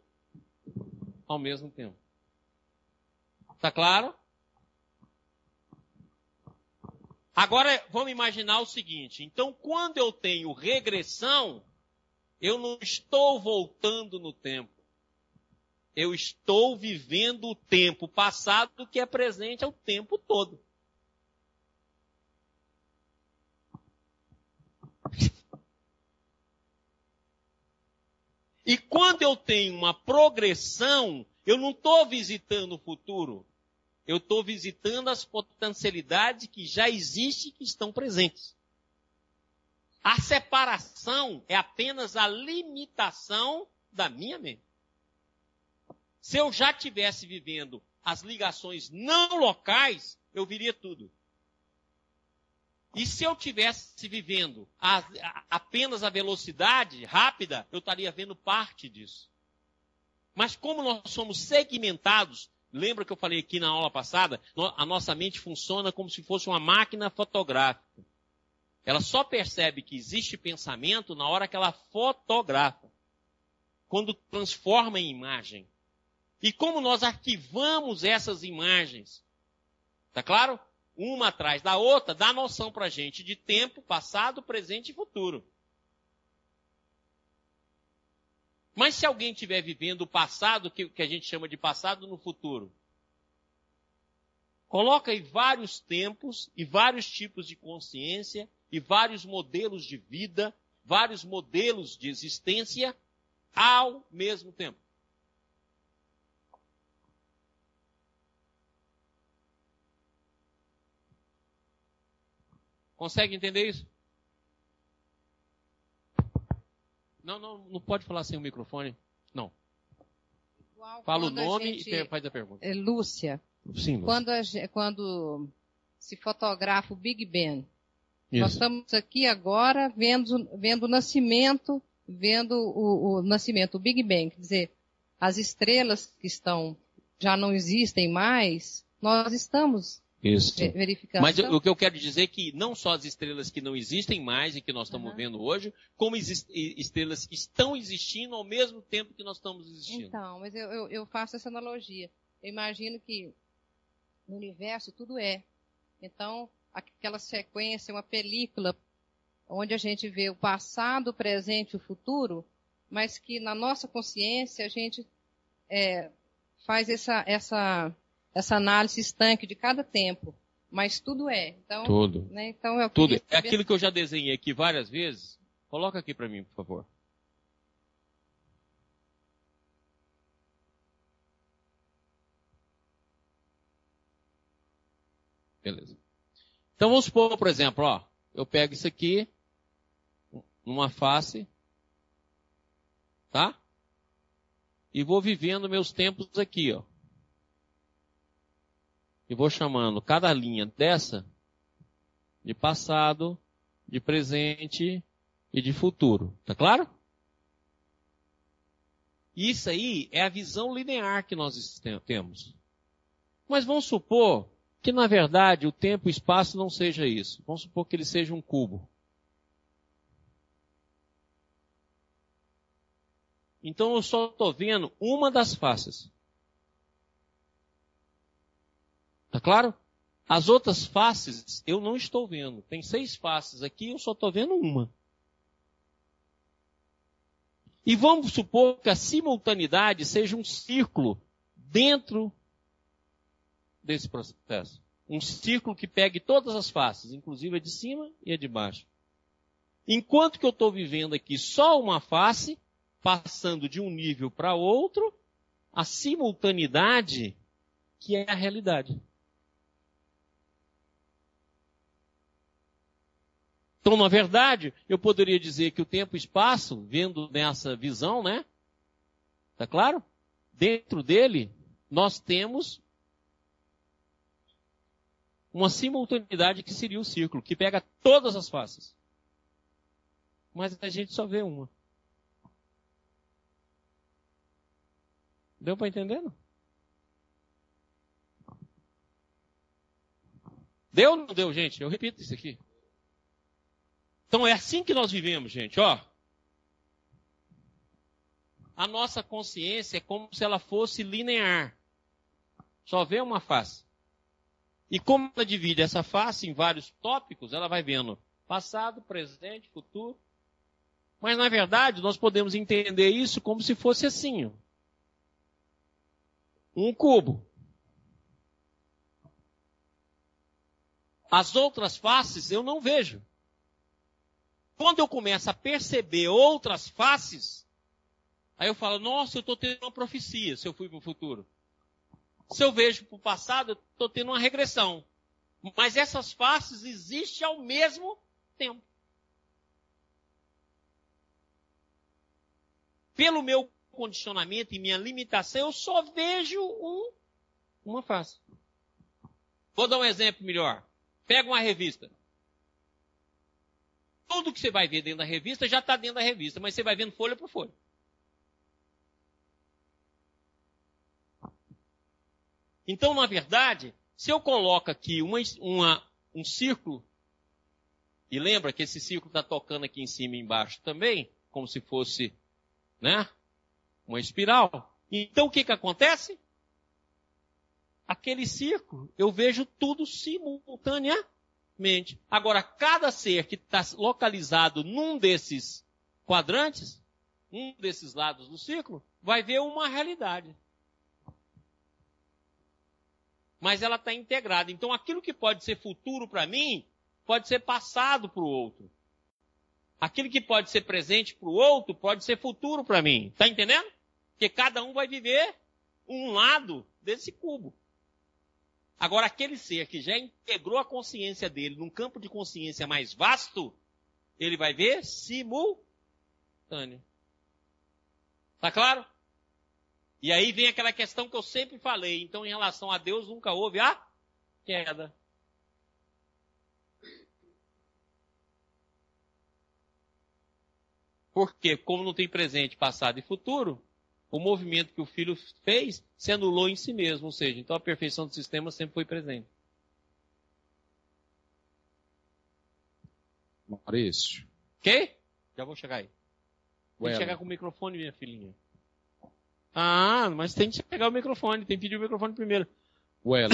ao mesmo tempo. Está claro? Agora vamos imaginar o seguinte: então, quando eu tenho regressão, eu não estou voltando no tempo. Eu estou vivendo o tempo passado que é presente ao tempo todo. E quando eu tenho uma progressão, eu não estou visitando o futuro. Eu estou visitando as potencialidades que já existem e que estão presentes. A separação é apenas a limitação da minha mente. Se eu já tivesse vivendo as ligações não locais, eu viria tudo. E se eu tivesse vivendo a, a, apenas a velocidade rápida, eu estaria vendo parte disso. Mas como nós somos segmentados, lembra que eu falei aqui na aula passada, a nossa mente funciona como se fosse uma máquina fotográfica. Ela só percebe que existe pensamento na hora que ela fotografa. Quando transforma em imagem. E como nós arquivamos essas imagens? Tá claro? Uma atrás da outra, dá noção para a gente de tempo, passado, presente e futuro. Mas se alguém estiver vivendo o passado, que, que a gente chama de passado no futuro, coloca aí vários tempos e vários tipos de consciência e vários modelos de vida, vários modelos de existência ao mesmo tempo. Consegue entender isso? Não, não, não pode falar sem o microfone. Não. Igual Fala o nome gente- e faz a pergunta. É, Lúcia, Sim, Lúcia. quando, a quando se fotografa o Big Ben, nós Isso. estamos aqui agora vendo, vendo o nascimento, vendo o, o nascimento, o Big Bang, quer dizer, as estrelas que estão, já não existem mais, nós estamos Isso. Mas o que eu quero dizer é que não só as estrelas que não existem mais e que nós estamos Aham. vendo hoje, como estrelas que estão existindo ao mesmo tempo que nós estamos existindo. Então, mas eu, eu, eu faço essa analogia. Eu imagino que no universo tudo é. Então, aquela sequência, uma película, onde a gente vê o passado, o presente e o futuro, mas que na nossa consciência a gente é, faz essa, essa, essa análise estanque de cada tempo. Mas tudo é. Então, Tudo. né, então eu Tudo. queria É saber- aquilo que eu já desenhei aqui várias vezes. Coloca aqui para mim, por favor. Beleza. Então vamos supor, por exemplo, ó, eu pego isso aqui, numa face, tá? E vou vivendo meus tempos aqui, ó. E vou chamando cada linha dessa de passado, de presente e de futuro. Tá claro? Isso aí é a visão linear que nós tem- temos. Mas vamos supor que, na verdade, o tempo e o espaço não seja isso. Vamos supor que ele seja um cubo. Então eu só estou vendo uma das faces. Tá claro? As outras faces eu não estou vendo. Tem seis faces aqui, eu só estou vendo uma. E vamos supor que a simultaneidade seja um círculo dentro desse processo. Um círculo que pegue todas as faces, inclusive a de cima e a de baixo. Enquanto que eu estou vivendo aqui só uma face, passando de um nível para outro, a simultaneidade que é a realidade. Então, na verdade, eu poderia dizer que o tempo e espaço, vendo nessa visão, né? Tá claro? Dentro dele, nós temos uma simultaneidade que seria o círculo, que pega todas as faces. Mas a gente só vê uma. Deu para entender? Não? Deu ou não deu, gente? Eu repito isso aqui. Então é assim que nós vivemos, gente, ó. A nossa consciência é como se ela fosse linear. Só vê uma face. E como ela divide essa face em vários tópicos, ela vai vendo passado, presente, futuro. Mas na verdade, nós podemos entender isso como se fosse assim, ó. Um cubo. As outras faces eu não vejo. Quando eu começo a perceber outras faces, aí eu falo, nossa, eu estou tendo uma profecia se eu fui para o futuro. Se eu vejo para o passado, eu estou tendo uma regressão. Mas essas faces existem ao mesmo tempo. Pelo meu condicionamento e minha limitação, eu só vejo um, uma face. Vou dar um exemplo melhor. Pega uma revista. Tudo que você vai ver dentro da revista já está dentro da revista, mas você vai vendo folha por folha. Então, na verdade, se eu coloco aqui uma, uma, um círculo, e lembra que esse círculo está tocando aqui em cima e embaixo também, como se fosse né, uma espiral. Então, o que, que acontece? Aquele círculo, eu vejo tudo simultaneamente. Agora, cada ser que está localizado num desses quadrantes, um desses lados do ciclo, vai ver uma realidade. Mas ela está integrada. Então aquilo que pode ser futuro para mim, pode ser passado para o outro. Aquilo que pode ser presente para o outro, pode ser futuro para mim. Está entendendo? Porque cada um vai viver um lado desse cubo. Agora, aquele ser que já integrou a consciência dele num campo de consciência mais vasto, ele vai ver simultâneo. Tá claro? E aí vem aquela questão que eu sempre falei. Então, em relação a Deus, nunca houve a queda. Porque, como não tem presente, passado e futuro, o movimento que o filho fez se anulou em si mesmo. Ou seja, então a perfeição do sistema sempre foi presente. Maurício. Ok? Já vou chegar aí. Tem que chegar com o microfone, minha filhinha. Ah, mas tem que pegar o microfone, tem que pedir o microfone primeiro. Well,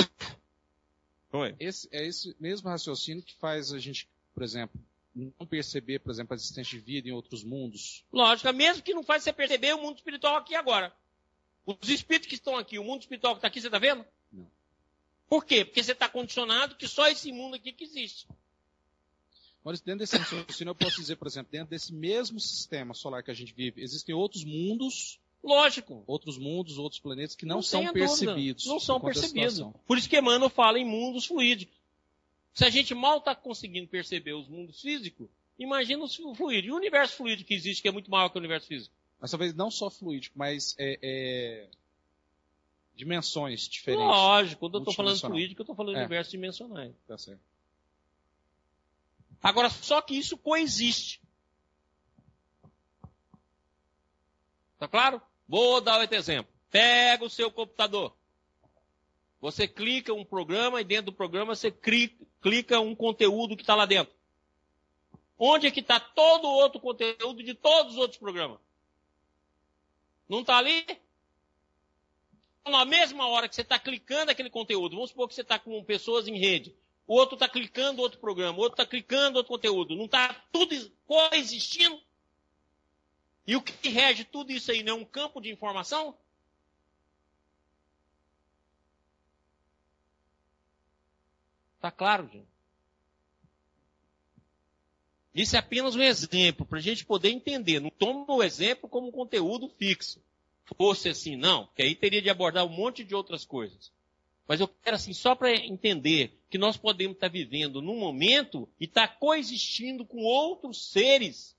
Oi. esse, é esse mesmo raciocínio que faz a gente, por exemplo, não perceber, por exemplo, a existência de vida em outros mundos. Lógico, mesmo que não faz você perceber o mundo espiritual aqui agora. Os espíritos que estão aqui, o mundo espiritual que está aqui, você está vendo? Não. Por quê? Porque você está condicionado que só esse mundo aqui que existe. Mas dentro desse raciocínio, eu posso dizer, por exemplo, dentro desse mesmo sistema solar que a gente vive, existem outros mundos, Lógico. outros mundos, outros planetas que não, Não são percebidos. Não são percebidos. Por isso que Emmanuel fala em mundos fluídicos. Se a gente mal está conseguindo perceber os mundos físicos, imagina o fluido. E o universo fluido que existe, que é muito maior que o universo físico. Mas talvez não só fluídico, mas é, é, dimensões diferentes. Lógico, quando eu estou falando fluídico, eu estou falando É. universo dimensionais. Tá certo. Agora, só que isso coexiste. Tá claro? Vou dar outro exemplo. Pega o seu computador. Você clica um programa e dentro do programa você cri- clica um conteúdo que está lá dentro. Onde é que está todo o outro conteúdo de todos os outros programas? Não está ali? Então, Na mesma hora que você está clicando aquele conteúdo, vamos supor que você está com pessoas em rede. O outro está clicando outro programa, o outro está clicando outro conteúdo. Não está tudo coexistindo? E o que rege tudo isso aí não é um campo de informação? Tá claro, gente? Isso é apenas um exemplo, para a gente poder entender. Não toma o exemplo como conteúdo fixo. Fosse assim, não, porque aí teria de abordar um monte de outras coisas. Mas eu quero assim, só para entender que nós podemos estar vivendo num momento e estar coexistindo com outros seres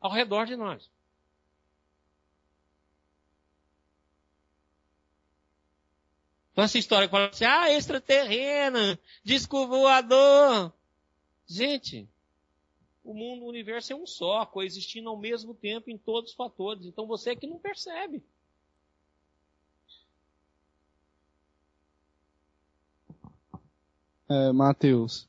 ao redor de nós. Então essa história que fala assim, ah, extraterrena, disco voador. Gente, o mundo, o universo é um só, coexistindo ao mesmo tempo em todos os fatores. Então você é que não percebe. É, Matheus.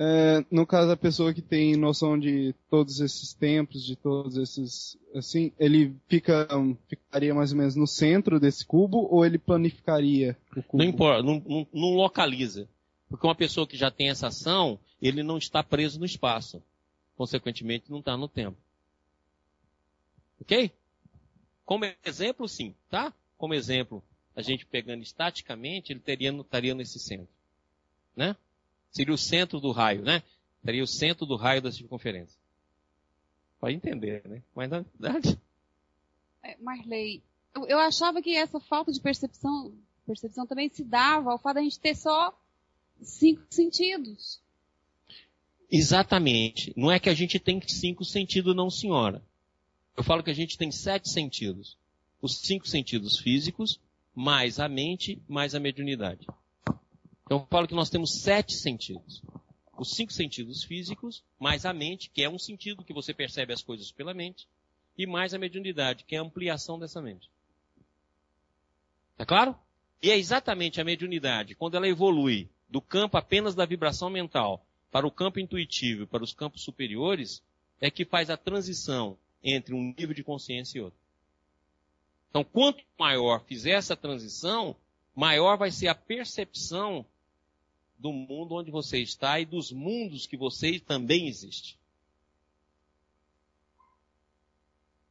É, no caso, a pessoa que tem noção de todos esses tempos, de todos esses, assim, ele fica, ficaria mais ou menos no centro desse cubo ou ele planificaria o cubo? Não importa, não, não- não localiza. Porque uma pessoa que já tem essa ação, ele não está preso no espaço. Consequentemente, não está no tempo. Ok? Como exemplo, sim, tá? Como exemplo, a gente pegando estaticamente, ele teria, estaria nesse centro. Né? Seria o centro do raio, né? Seria o centro do raio da circunferência. Pode entender, né? Mas na verdade, É, Marley, eu, eu achava que essa falta de percepção, percepção também se dava ao fato da gente ter só cinco sentidos. Exatamente. Não é que a gente tem cinco sentidos, não, senhora. Eu falo que a gente tem sete sentidos. Os cinco sentidos físicos, mais a mente, mais a mediunidade. Então eu falo que nós temos sete sentidos. Os cinco sentidos físicos, mais a mente, que é um sentido que você percebe as coisas pela mente, e mais a mediunidade, que é a ampliação dessa mente. Tá claro? E é exatamente a mediunidade, quando ela evolui do campo apenas da vibração mental para o campo intuitivo para os campos superiores, é que faz a transição entre um nível de consciência e outro. Então, quanto maior fizer essa transição, maior vai ser a percepção do mundo onde você está e dos mundos que você também existe.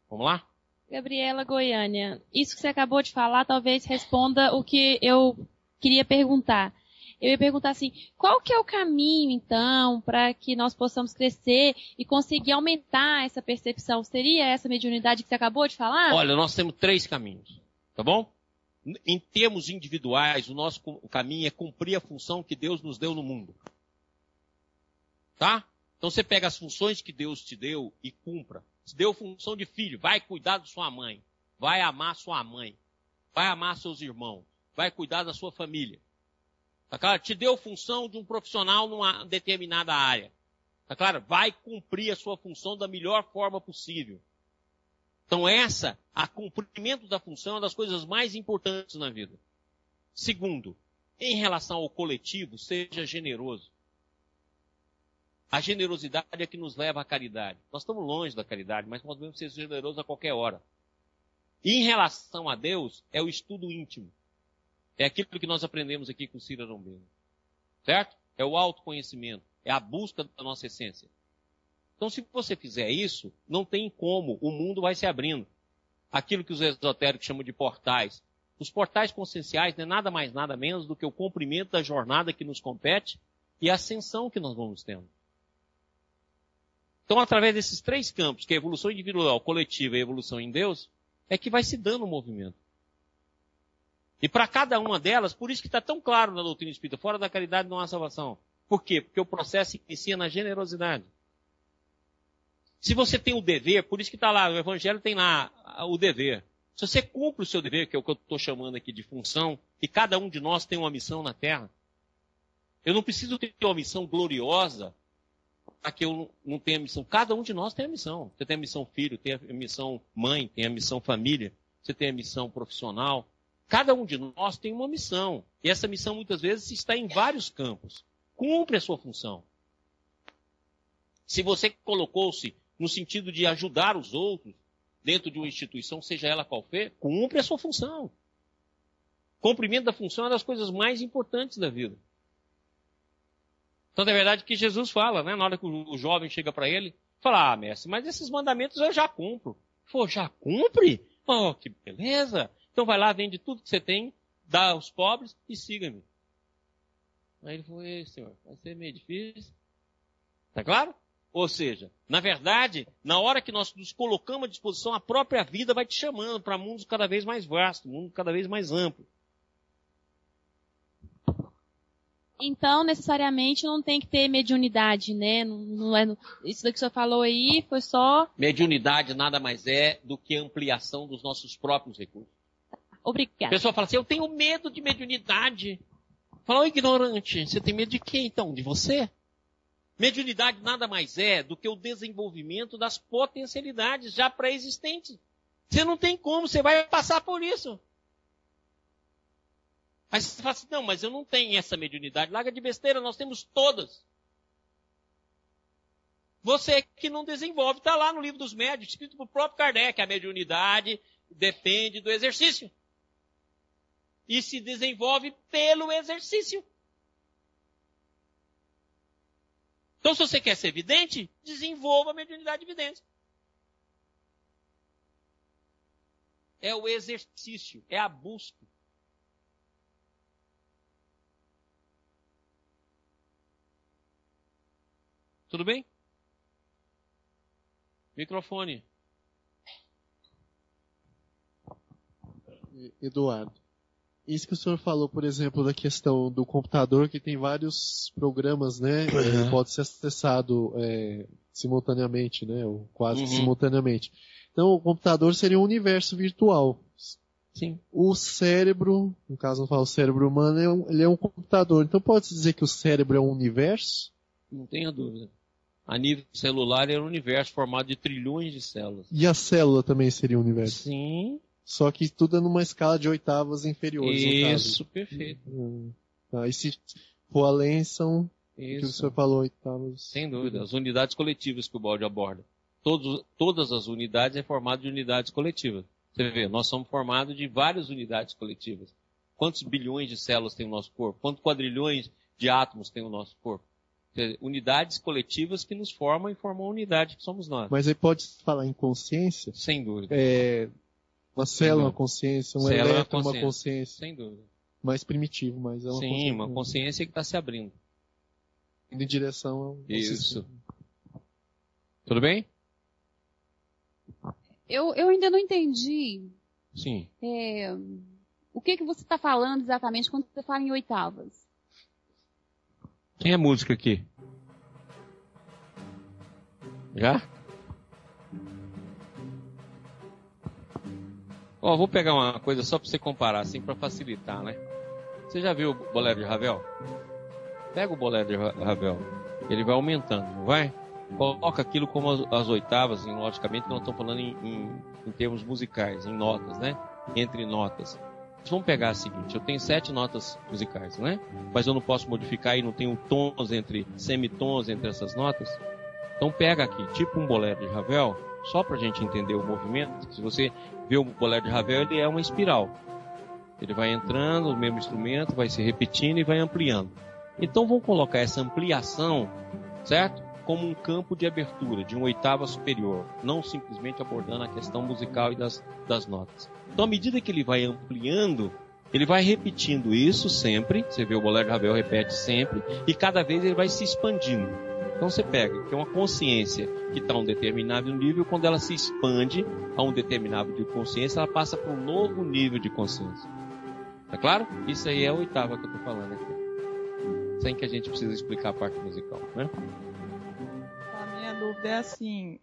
Vamos lá? Gabriela Goiânia, isso que você acabou de falar talvez responda o que eu queria perguntar. Eu ia perguntar assim, qual que é o caminho, então, para que nós possamos crescer e conseguir aumentar essa percepção? Seria essa mediunidade que você acabou de falar? Olha, nós temos três caminhos, tá bom? Em termos individuais, o nosso caminho é cumprir a função que Deus nos deu no mundo. Tá? Então você pega as funções que Deus te deu e cumpra. Se deu função de filho, vai cuidar de sua mãe, vai amar sua mãe, vai amar seus irmãos, vai cuidar da sua família. Tá claro? Te deu função de um profissional numa determinada área. Tá claro? Vai cumprir a sua função da melhor forma possível. Então essa, a cumprimento da função é uma das coisas mais importantes na vida. Segundo, em relação ao coletivo, seja generoso. A generosidade é que nos leva à caridade. Nós estamos longe da caridade, mas nós devemos ser generosos a qualquer hora. Em relação a Deus, é o estudo íntimo. É aquilo que nós aprendemos aqui com Cira Rombeno. Certo? É o autoconhecimento. É a busca da nossa essência. Então, se você fizer isso, não tem como. O mundo vai se abrindo. Aquilo que os esotéricos chamam de portais. Os portais conscienciais não é nada mais, nada menos do que o cumprimento da jornada que nos compete e a ascensão que nós vamos tendo. Então, através desses três campos, que é a evolução individual, coletiva e a evolução em Deus, é que vai se dando o movimento. E para cada uma delas, por isso que está tão claro na doutrina espírita, fora da caridade não há salvação. Por quê? Porque o processo inicia na generosidade. Se você tem o dever, por isso que está lá, o Evangelho tem lá o dever. Se você cumpre o seu dever, que é o que eu estou chamando aqui de função, e cada um de nós tem uma missão na Terra. Eu não preciso ter uma missão gloriosa para que eu não tenha missão. Cada um de nós tem a missão. Você tem a missão filho, tem a missão mãe, tem a missão família, você tem a missão profissional. Cada um de nós tem uma missão. E essa missão muitas vezes está em vários campos. Cumpre a sua função. Se você colocou-se no sentido de ajudar os outros dentro de uma instituição, seja ela qual for, cumpre a sua função. Cumprimento da função é uma das coisas mais importantes da vida. Então, é verdade que Jesus fala, né? Na hora que o jovem chega para ele, fala, ah, mestre, mas esses mandamentos eu já cumpro. Falou, já cumpre? Oh, que beleza! Então vai lá, vende tudo que você tem, dá aos pobres e siga-me. Aí ele falou, ei, senhor, vai ser meio difícil. Tá claro? Ou seja, na verdade, na hora que nós nos colocamos à disposição, a própria vida vai te chamando para mundos cada vez mais vastos, mundo cada vez mais amplo. Então, necessariamente, não tem que ter mediunidade, né? Não, não é, isso que o senhor falou aí foi só. Mediunidade nada mais é do que ampliação dos nossos próprios recursos. Obrigada. A pessoa fala assim, eu tenho medo de mediunidade. Fala, ô ignorante, você tem medo de quem então? De você? Mediunidade nada mais é do que o desenvolvimento das potencialidades já pré-existentes. Você não tem como, você vai passar por isso. Aí você fala assim, não, mas eu não tenho essa mediunidade. Larga de besteira, nós temos todas. Você que não desenvolve, está lá no livro dos médios, escrito pelo próprio Kardec, a mediunidade depende do exercício e se desenvolve pelo exercício. Então, se você quer ser vidente, desenvolva a mediunidade de vidência. É o exercício, é a busca. Tudo bem? Microfone. Eduardo isso que o senhor falou, por exemplo, da questão do computador, que tem vários programas, né? Uhum. Pode ser acessado é, simultaneamente, né? Ou quase uhum. simultaneamente. Então, o computador seria um universo virtual. Sim. O cérebro, no caso não falo o cérebro humano, é um, ele é um computador. Então pode-se dizer que o cérebro é um universo? Não tenha dúvida. A nível celular é um universo formado de trilhões de células. E a célula também seria um universo? Sim, só que tudo é numa escala de oitavas inferiores. Isso, perfeito. Hum, tá. E se for além, são Isso. o que o senhor falou, oitavas. Sem dúvida, as unidades coletivas que o balde aborda. Todos, todas as unidades é formado de unidades coletivas. Você vê, nós somos formados de várias unidades coletivas. Quantos bilhões de células tem o nosso corpo? Quantos quadrilhões de átomos tem o nosso corpo? unidades coletivas que nos formam e formam a unidade que somos nós. Mas aí pode falar em consciência? Sem dúvida. É, uma célula, uma consciência, um Célula, elétron, uma consciência. consciência. Sem dúvida. Mais primitivo, mas é uma Sim, consciência. uma consciência que está se abrindo. Indo em direção ao Isso. Tudo bem? Eu, eu ainda não entendi Sim. é, o que, que você está falando exatamente quando você fala em oitavas. Quem é música aqui? Já? Ó, vou pegar uma coisa só para você comparar, assim, para facilitar, né? Você já viu o bolero de Ravel? Pega o bolero de Ra- Ravel. Ele vai aumentando, não vai? Coloca aquilo como as, as oitavas, em, logicamente, nós estamos falando em, em, em termos musicais, em notas, né? Entre notas. Vamos pegar a seguinte, eu tenho sete notas musicais, né? Mas eu não posso modificar e não tenho tons entre, semitons entre essas notas. Então pega aqui, tipo um bolero de Ravel, só pra gente entender o movimento. Se você vê o bolero de Ravel, ele é uma espiral. Ele vai entrando, o mesmo instrumento, vai se repetindo e vai ampliando. Então vamos colocar essa ampliação, certo? Como um campo de abertura, de uma oitava superior, não simplesmente abordando a questão musical e das, das notas. Então, à medida que ele vai ampliando, ele vai repetindo isso sempre. Você vê o bolero de Ravel repete sempre, e cada vez ele vai se expandindo. Então você pega que é uma consciência que está a um determinado nível, quando ela se expande a um determinado nível de consciência, ela passa para um novo nível de consciência. Tá claro? Isso aí é a oitava que eu estou falando aqui. Sem que a gente precisa explicar a parte musical, né? A minha dúvida é assim,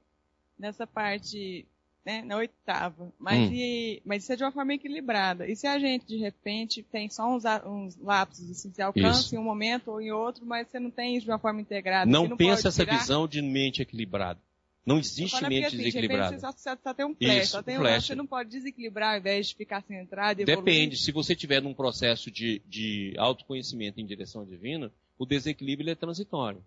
nessa parte, né, na oitava, mas, Hum. e, mas isso é de uma forma equilibrada. E se a gente, de repente, tem só uns, uns lapsos, assim, você alcança Isso. em um momento ou em outro, mas você não tem isso de uma forma integrada. Não, não pensa essa tirar? visão de mente equilibrada. Não existe mente porque, assim, de repente, desequilibrada. você só, só, tem um flash, Isso, só tem um flash. Você não pode desequilibrar ao invés de ficar centrado e evoluir. Depende, se você tiver num processo de, de autoconhecimento em direção divina, o desequilíbrio é transitório.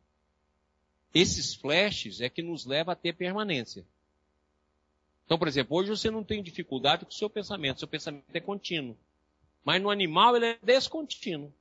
Esses flashes é que nos leva a ter permanência. Então, por exemplo, hoje você não tem dificuldade com o seu pensamento, seu pensamento é contínuo. Mas no animal ele é descontínuo.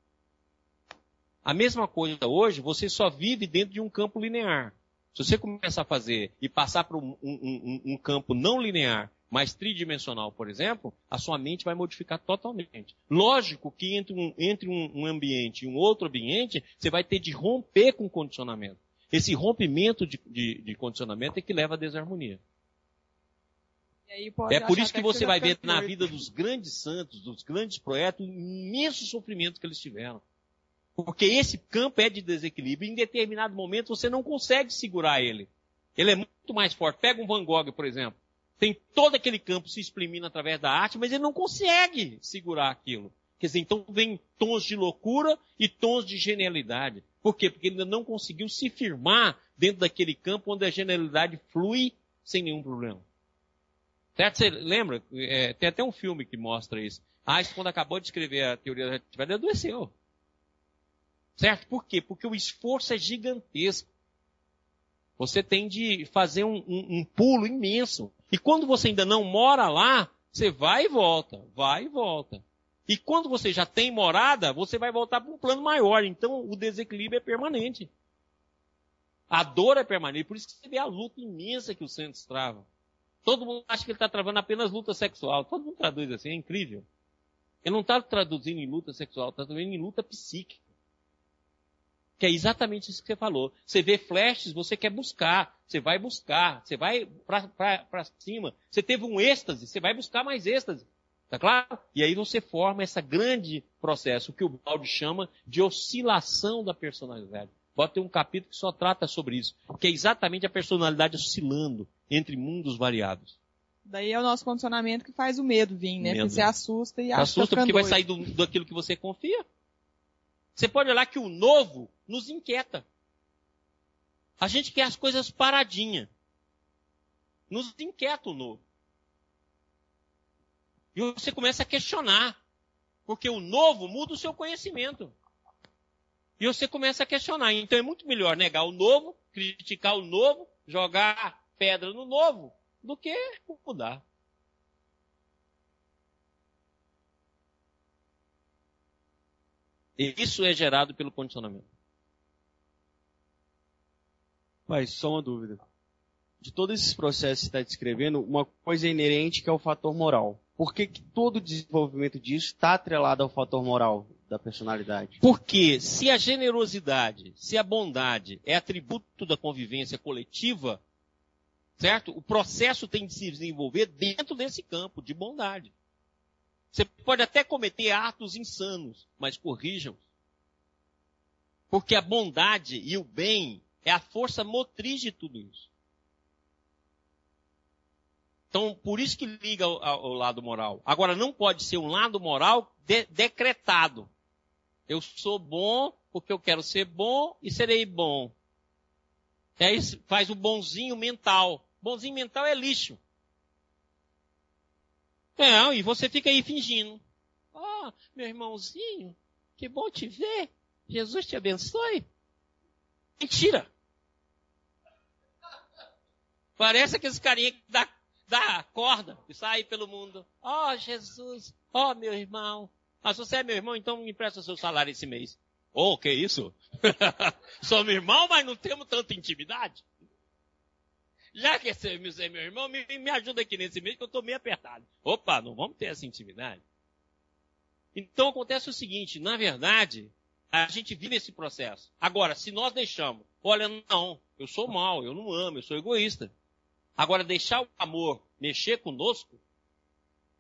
A mesma coisa hoje, você só vive dentro de um campo linear. Se você começar a fazer e passar para um, um- um- um campo não linear, mas tridimensional, por exemplo, a sua mente vai modificar totalmente. Lógico que entre um, entre um ambiente e um outro ambiente, você vai ter de romper com o condicionamento. Esse rompimento de, de- de condicionamento é que leva à desarmonia. É por isso que você vai ver na vida dos grandes santos, dos grandes projetos, o imenso sofrimento que eles tiveram. Porque esse campo é de desequilíbrio. Em determinado momento você não consegue segurar ele. Ele é muito mais forte. Pega um Van Gogh, por exemplo. Tem todo aquele campo se exprimindo através da arte, mas ele não consegue segurar aquilo. Quer dizer, então vem tons de loucura e tons de genialidade. Por quê? Porque ele ainda não conseguiu se firmar dentro daquele campo onde a genialidade flui sem nenhum problema. Certo? Você lembra? É, tem até um filme que mostra isso. Einstein, quando acabou de escrever a teoria da relatividade, adoeceu. Certo? Por quê? Porque o esforço é gigantesco. Você tem de fazer um, um- um pulo imenso. E quando você ainda não mora lá, você vai e volta, vai e volta. E quando você já tem morada, você vai voltar para um plano maior. Então o desequilíbrio é permanente. A dor é permanente. Por isso que você vê a luta imensa que o Santos trava. Todo mundo acha que ele está travando apenas luta sexual. Todo mundo traduz assim, é incrível. Ele não está traduzindo em luta sexual, está traduzindo em luta psíquica. Que é exatamente isso que você falou. Você vê flashes, você quer buscar. Você vai buscar. Você vai para cima. Você teve um êxtase, você vai buscar mais êxtase. Tá claro? E aí você forma esse grande processo, que o Balde chama de oscilação da personalidade. Ter um capítulo que só trata sobre isso. Que é exatamente a personalidade oscilando entre mundos variados. Daí é o nosso condicionamento que faz o medo vir, né? Medo. Porque você assusta e acha Assusta que tá porque vai ficando sair do, daquilo que você confia. Você pode olhar que o novo nos inquieta. A gente quer as coisas paradinha. Nos inquieta o novo. E você começa a questionar. Porque o novo muda o seu conhecimento. E você começa a questionar. Então é muito melhor negar o novo, criticar o novo, jogar pedra no novo, do que mudar. E isso é gerado pelo condicionamento. Mas só uma dúvida. De todos esses processos que você está descrevendo, uma coisa é inerente que é o fator moral. Por que, que todo o desenvolvimento disso está atrelado ao fator moral da personalidade? Porque se a generosidade, se a bondade é atributo da convivência coletiva, certo? O processo tem de se desenvolver dentro desse campo de bondade. Você pode até cometer atos insanos, mas corrijam. Porque a bondade e o bem é a força motriz de tudo isso. Então, por isso que liga ao, lado moral. Agora, não pode ser um lado moral de, decretado. Eu sou bom porque eu quero ser bom e serei bom. É isso, faz o bonzinho mental. Bonzinho mental é lixo. Não, e você fica aí fingindo. Oh, meu irmãozinho, que bom te ver. Jesus te abençoe. Mentira. Parece aqueles carinha que dá, dá corda e sai pelo mundo. Oh, Jesus, oh, meu irmão. Ah, se você é meu irmão, então me empresta seu salário esse mês. Oh, que isso? Somos irmão, mas não temos tanta intimidade. Já que você é meu irmão, me, me ajuda aqui nesse mês que eu estou meio apertado. Opa, não vamos ter essa intimidade. Então acontece o seguinte, na verdade, a gente vive esse processo. Agora, se nós deixamos, olha, não, eu sou mal, eu não amo, eu sou egoísta. Agora, deixar o amor mexer conosco,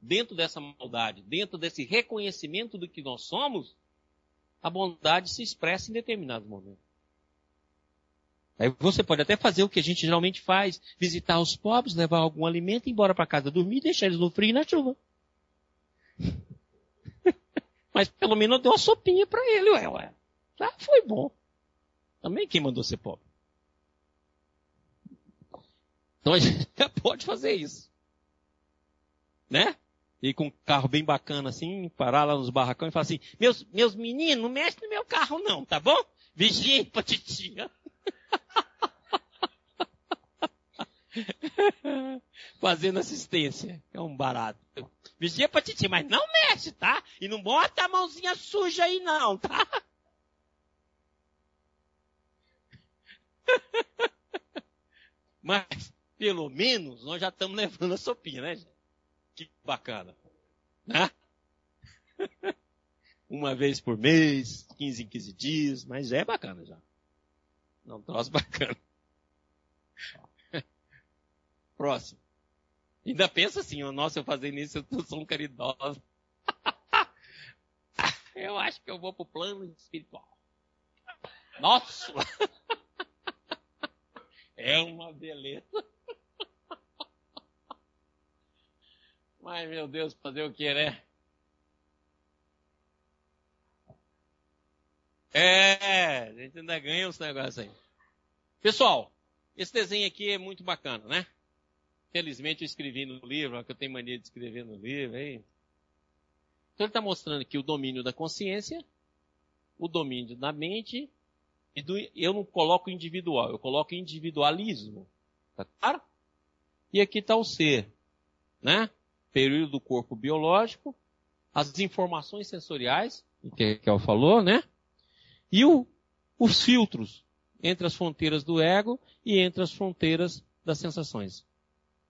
dentro dessa maldade, dentro desse reconhecimento do que nós somos, a bondade se expressa em determinado momento. Aí você pode até fazer o que a gente geralmente faz, visitar os pobres, levar algum alimento, ir embora para casa dormir, deixar eles no frio e na chuva. Mas pelo menos eu dei uma sopinha para ele, ué, ué. Já foi bom. Também quem mandou ser pobre. Então a gente pode fazer isso. Né? Ir com um carro bem bacana assim, parar lá nos barracões e falar assim, meus, meus meninos, não mexe no meu carro não, tá bom? Vigia pra titia. Fazendo assistência. É um barato. Vigia pra titia, mas não mexe, tá? E não bota a mãozinha suja aí não, tá? Mas pelo menos nós já estamos levando a sopinha, né, gente? Que bacana. Né? Uma vez por mês, 15 em 15 dias, mas é bacana já. Não, troço bacana. Próximo. Ainda pensa assim, oh, nossa, eu fazendo isso, eu sou um caridoso. eu acho que eu vou pro plano espiritual. Nossa! é uma beleza. Mas, meu Deus, fazer o que, né? É, a gente ainda ganha uns negócios aí. Pessoal, esse desenho aqui é muito bacana, né? Felizmente eu escrevi no livro, que eu tenho mania de escrever no livro aí. Então ele está mostrando aqui o domínio da consciência, o domínio da mente, e do, eu não coloco individual, eu coloco individualismo. Tá claro? E aqui está o ser, né? período do corpo biológico, as informações sensoriais, que Kel falou, né? E o, os filtros entre as fronteiras do ego e entre as fronteiras das sensações.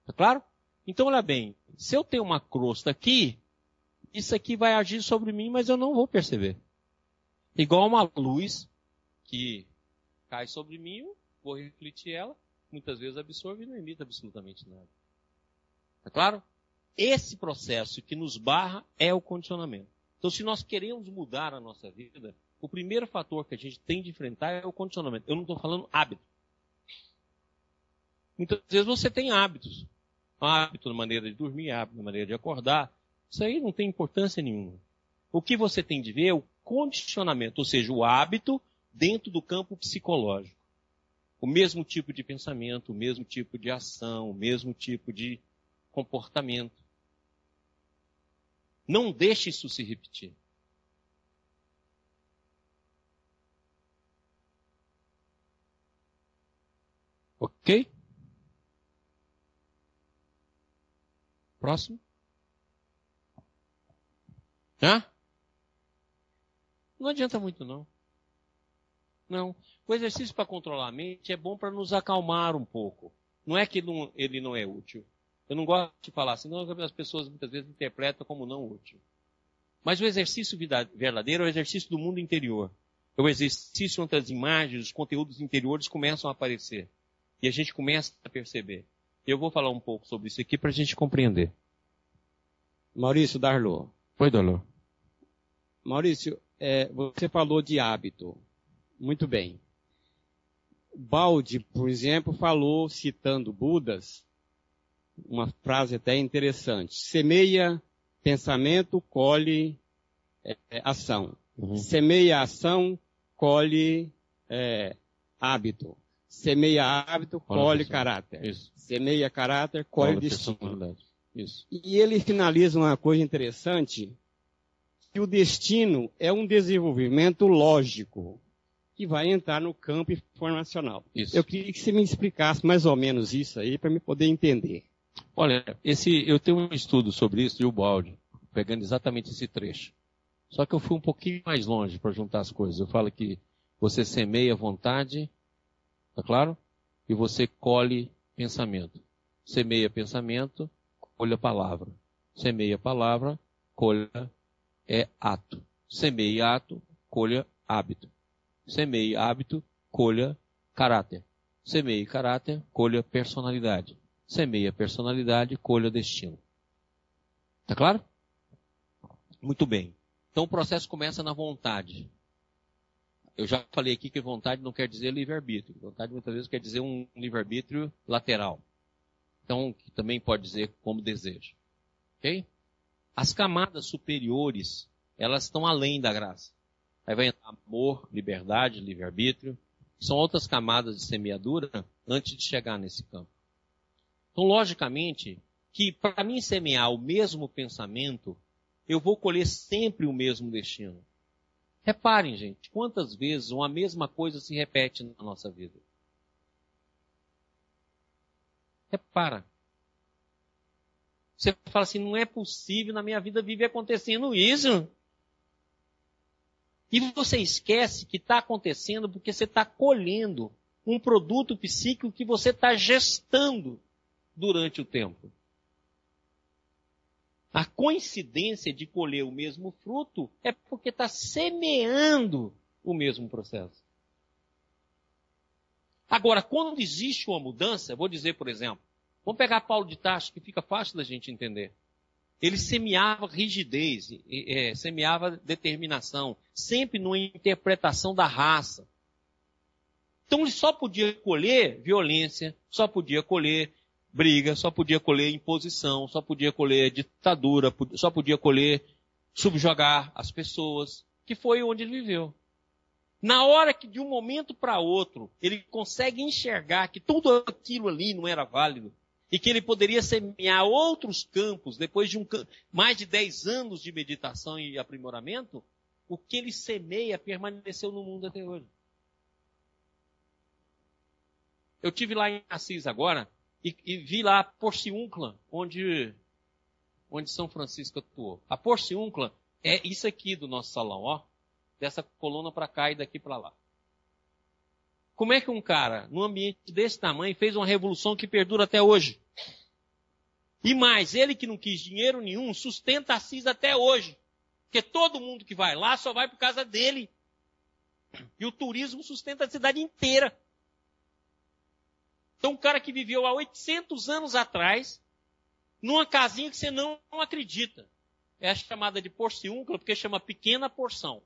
Tá claro? Então, olha bem, se eu tenho uma crosta aqui, isso aqui vai agir sobre mim, mas eu não vou perceber. Igual uma luz que cai sobre mim, eu vou refletir ela, muitas vezes absorve e não emite absolutamente nada. Tá claro? Esse processo que nos barra é o condicionamento. Então, se nós queremos mudar a nossa vida, o primeiro fator que a gente tem de enfrentar é o condicionamento. Eu não estou falando hábito. Muitas vezes você tem hábitos. Hábito na maneira de dormir, hábito na maneira de acordar. Isso aí não tem importância nenhuma. O que você tem de ver é o condicionamento, ou seja, o hábito dentro do campo psicológico. O mesmo tipo de pensamento, o mesmo tipo de ação, o mesmo tipo de comportamento. Não deixe isso se repetir. Ok? Próximo. Hã? Não adianta muito não. Não. O exercício para controlar a mente é bom para nos acalmar um pouco. Não é que ele não, ele não é útil. Eu não gosto de falar assim, não, as pessoas muitas vezes interpretam como não útil. Mas o exercício verdadeiro é o exercício do mundo interior. É o exercício onde as imagens, os conteúdos interiores começam a aparecer. E a gente começa a perceber. Eu vou falar um pouco sobre isso aqui para a gente compreender. Maurício Darlô. Oi, Darlô. Maurício, é, você falou de hábito. Muito bem. Balde, por exemplo, falou, citando Budas, uma frase até interessante. Semeia pensamento, colhe é, é, ação. Uhum. Semeia ação, colhe é, hábito. Semeia hábito, colhe caráter. Isso. Semeia caráter, colhe, destino. Isso. E ele finaliza uma coisa interessante, que o destino é um desenvolvimento lógico que vai entrar no campo informacional. Isso. Eu queria que você me explicasse mais ou menos isso aí para me poder entender. Olha, esse, eu tenho um estudo sobre isso de Ubaldi, pegando exatamente esse trecho. Só que eu fui um pouquinho mais longe para juntar as coisas. Eu falo que você semeia vontade, tá claro? E você colhe pensamento. Semeia pensamento, colha palavra. Semeia palavra, colha é ato. Semeia ato, colha hábito. Semeie hábito, colha caráter. Semeie caráter, colha personalidade. Semeia personalidade, colha destino. Tá claro? Muito bem. Então o processo começa na vontade. Eu já falei aqui que vontade não quer dizer livre-arbítrio. Vontade muitas vezes quer dizer um livre-arbítrio lateral. Então, que também pode dizer como desejo. Ok? As camadas superiores, elas estão além da graça. Aí vai entrar amor, liberdade, livre-arbítrio. São outras camadas de semeadura antes de chegar nesse campo. Então, logicamente, que para mim semear o mesmo pensamento, eu vou colher sempre o mesmo destino. Reparem, gente, quantas vezes uma mesma coisa se repete na nossa vida. Repara. Você fala assim, não é possível na minha vida viver acontecendo isso. E você esquece que está acontecendo porque você está colhendo um produto psíquico que você está gestando durante o tempo. A coincidência de colher o mesmo fruto é porque está semeando o mesmo processo. Agora, quando existe uma mudança, vou dizer, por exemplo, vamos pegar Paulo de Tarso, que fica fácil da gente entender. Ele semeava rigidez, é, semeava determinação, sempre numa interpretação da raça. Então ele só podia colher violência, só podia colher briga, só podia colher imposição, só podia colher ditadura, só podia colher subjugar as pessoas, que foi onde ele viveu. Na hora que de um momento para outro ele consegue enxergar que tudo aquilo ali não era válido, e que ele poderia semear outros campos depois de um, mais de 10 anos de meditação e aprimoramento, o que ele semeia permaneceu no mundo até hoje. Eu tive lá em Assis agora e, e vi lá a Porciúncula, onde, onde São Francisco atuou. A Porciúncula é isso aqui do nosso salão, ó, dessa coluna para cá e daqui para lá. Como é que um cara, num ambiente desse tamanho, fez uma revolução que perdura até hoje? E mais, ele que não quis dinheiro nenhum, sustenta Assis até hoje. Porque todo mundo que vai lá só vai por causa dele. E o turismo sustenta a cidade inteira. Então, um cara que viveu há 800 anos atrás, numa casinha que você não, acredita. É chamada de porciúncula, porque chama pequena porção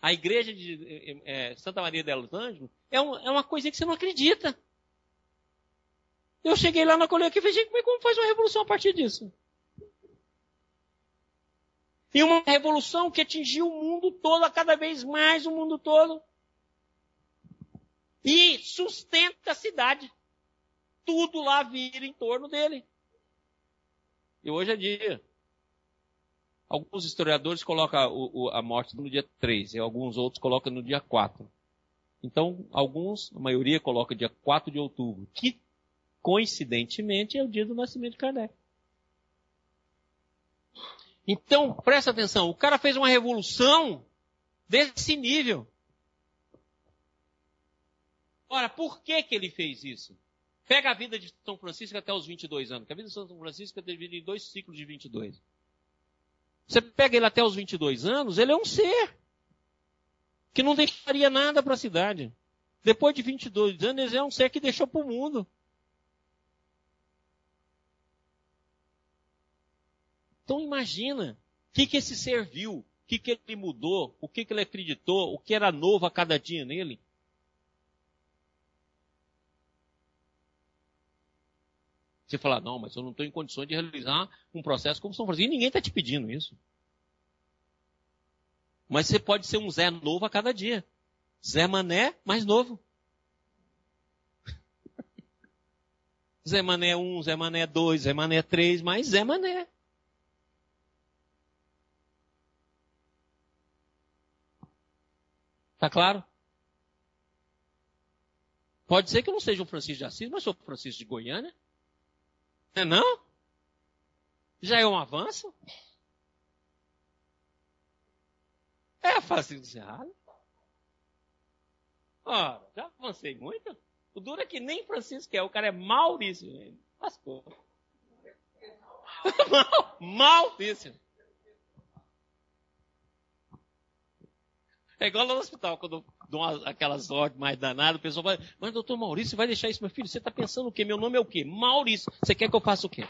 a igreja de é, Santa Maria de Los Angeles é, um, é, uma coisa que você não acredita. Eu cheguei lá na colheita e falei, como, é, como faz uma revolução a partir disso? E uma revolução que atingiu o mundo todo, cada vez mais o mundo todo. E sustenta a cidade. Tudo lá vira em torno dele. E hoje é dia. Alguns historiadores colocam a morte no dia 3 e alguns outros colocam no dia 4. Então, alguns, a maioria coloca dia 4 de outubro, que coincidentemente é o dia do nascimento de Kardec. Então, presta atenção, o cara fez uma revolução desse nível. Ora, por que que ele fez isso? Pega a vida de São Francisco até os 22 anos, que a vida de São Francisco é dividida em dois ciclos de 22. Você pega ele até os 22 anos, ele é um ser que não deixaria nada para a cidade. Depois de 22 anos, ele é um ser que deixou para o mundo. Então imagina, o que, que esse ser viu, o que, que ele mudou, o que, que ele acreditou, o que era novo a cada dia nele. Você fala, não, mas eu não estou em condições de realizar um processo como São Francisco. E ninguém está te pedindo isso. Mas você pode ser um Zé novo a cada dia. Zé Mané mais novo. Zé Mané 1, Zé Mané 2, Zé Mané 3, mais Zé Mané. Tá claro? Pode ser que eu não seja um Francisco de Assis, mas sou Francisco de Goiânia. Não é não? Já é um avanço? É fácil do Cerrado. Ó, já avancei muito. O duro é que nem Francisco é, o cara é Maurício. Lascou. Mal. É igual no hospital, quando dou aquelas ordens mais danadas, o pessoal vai, mas doutor Maurício, vai deixar isso, meu filho? Você está pensando o quê? Meu nome é o quê? Maurício. Você quer que eu faça o quê?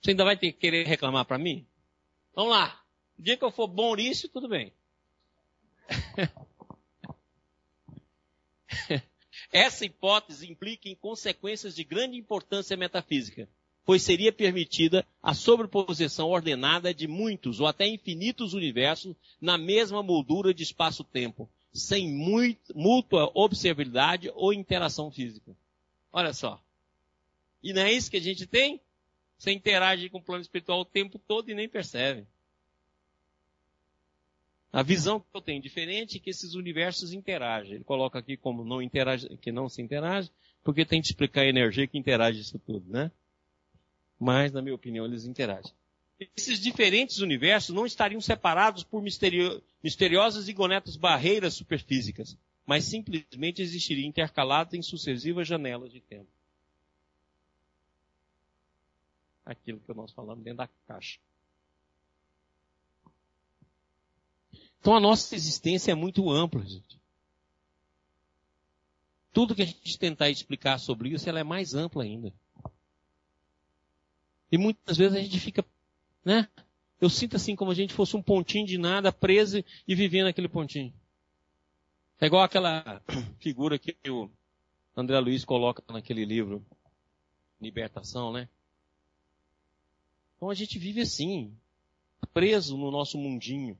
Você ainda vai ter que querer reclamar para mim? Vamos lá. O dia que eu for Maurício, tudo bem. Essa hipótese implica em consequências de grande importância metafísica pois seria permitida a sobreposição ordenada de muitos ou até infinitos universos na mesma moldura de espaço-tempo, sem muito, mútua observabilidade ou interação física. Olha só. E não é isso que a gente tem? Você interage com o plano espiritual o tempo todo e nem percebe. A visão que eu tenho diferente é que esses universos interagem. Ele coloca aqui como não interage, que não se interage, porque tem que explicar a energia que interage isso tudo, né? mas, na minha opinião, eles interagem. Esses diferentes universos não estariam separados por misterio misteriosas e gonetas barreiras superfísicas, mas simplesmente existiriam intercalados em sucessivas janelas de tempo. Aquilo que nós falamos dentro da caixa. Então a nossa existência é muito ampla, gente. Tudo que a gente tentar explicar sobre isso, ela é mais ampla ainda. E muitas vezes a gente fica, né? Eu sinto assim como a gente fosse um pontinho de nada preso e vivendo naquele pontinho. É igual aquela figura que o André Luiz coloca naquele livro, Libertação, né? Então a gente vive assim, preso no nosso mundinho.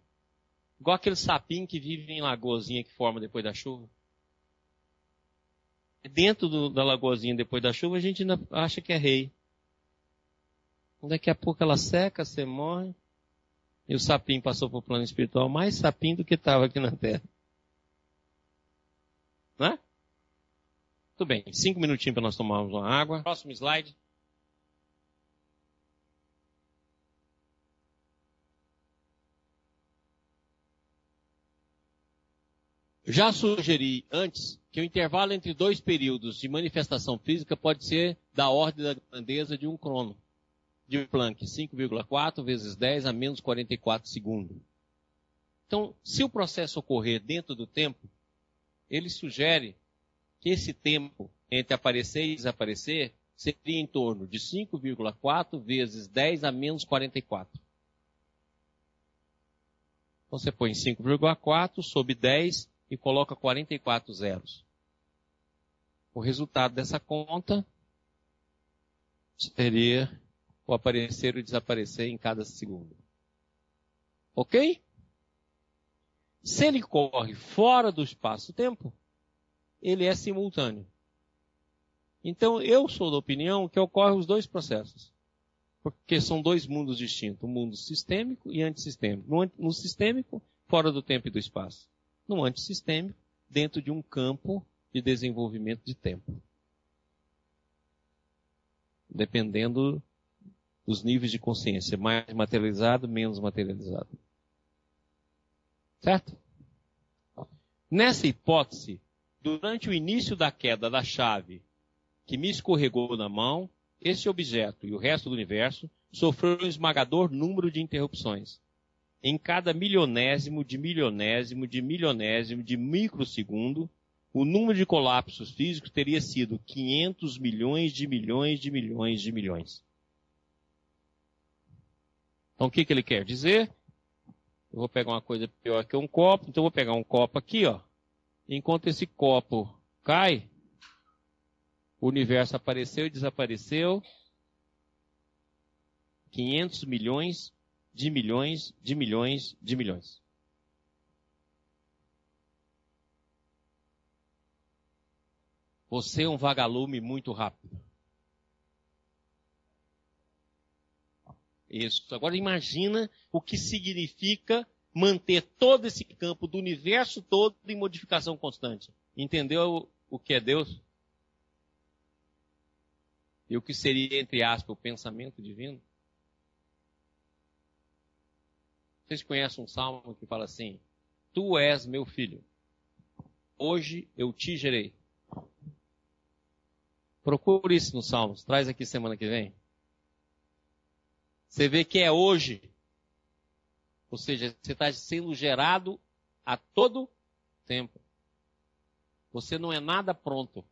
Igual aquele sapinho que vive em lagoazinha que forma depois da chuva. Dentro do, da lagoazinha depois da chuva a gente ainda acha que é rei. Daqui a pouco ela seca, você morre. E o sapinho passou para o plano espiritual mais sapinho do que estava aqui na Terra. Não é? Tudo bem, cinco minutinhos para nós tomarmos uma água. Próximo slide. Já sugeri antes que o intervalo entre dois períodos de manifestação física pode ser da ordem da grandeza de um crono de Planck, 5,4 vezes 10 a menos 44 segundos. Então, se o processo ocorrer dentro do tempo, ele sugere que esse tempo entre aparecer e desaparecer seria em torno de 5,4 vezes 10 a menos 44. Então você põe 5,4 sobre 10 e coloca 44 zeros. O resultado dessa conta seria o aparecer e o desaparecer em cada segundo. Ok? Se ele corre fora do espaço-tempo, ele é simultâneo. Então eu sou da opinião que ocorrem os dois processos. Porque são dois mundos distintos, o mundo sistêmico e antissistêmico. No, no sistêmico, fora do tempo e do espaço. No antissistêmico, dentro de um campo de desenvolvimento de tempo. Dependendo os níveis de consciência, mais materializado, menos materializado. Certo? Nessa hipótese, durante o início da queda da chave que me escorregou na mão, esse objeto e o resto do universo sofreu um esmagador número de interrupções. Em cada milionésimo de milionésimo de milionésimo de microsegundo, o número de colapsos físicos teria sido 500 milhões de milhões de milhões de milhões. Então o que, que ele quer dizer? Eu vou pegar uma coisa pior que um copo, então eu vou pegar um copo aqui, ó. Enquanto esse copo cai, o universo apareceu e desapareceu. 500 milhões de milhões de milhões de milhões. Você é um vagalume muito rápido. Isso. Agora imagina o que significa manter todo esse campo do universo todo em modificação constante. Entendeu o que é Deus? E o que seria, entre aspas, o pensamento divino? Vocês conhecem um salmo que fala assim: Tu és meu filho, hoje eu te gerei. Procure isso nos Salmos. Traz aqui semana que vem. Você vê que é hoje. Ou seja, você está sendo gerado a todo tempo. Você não é nada pronto.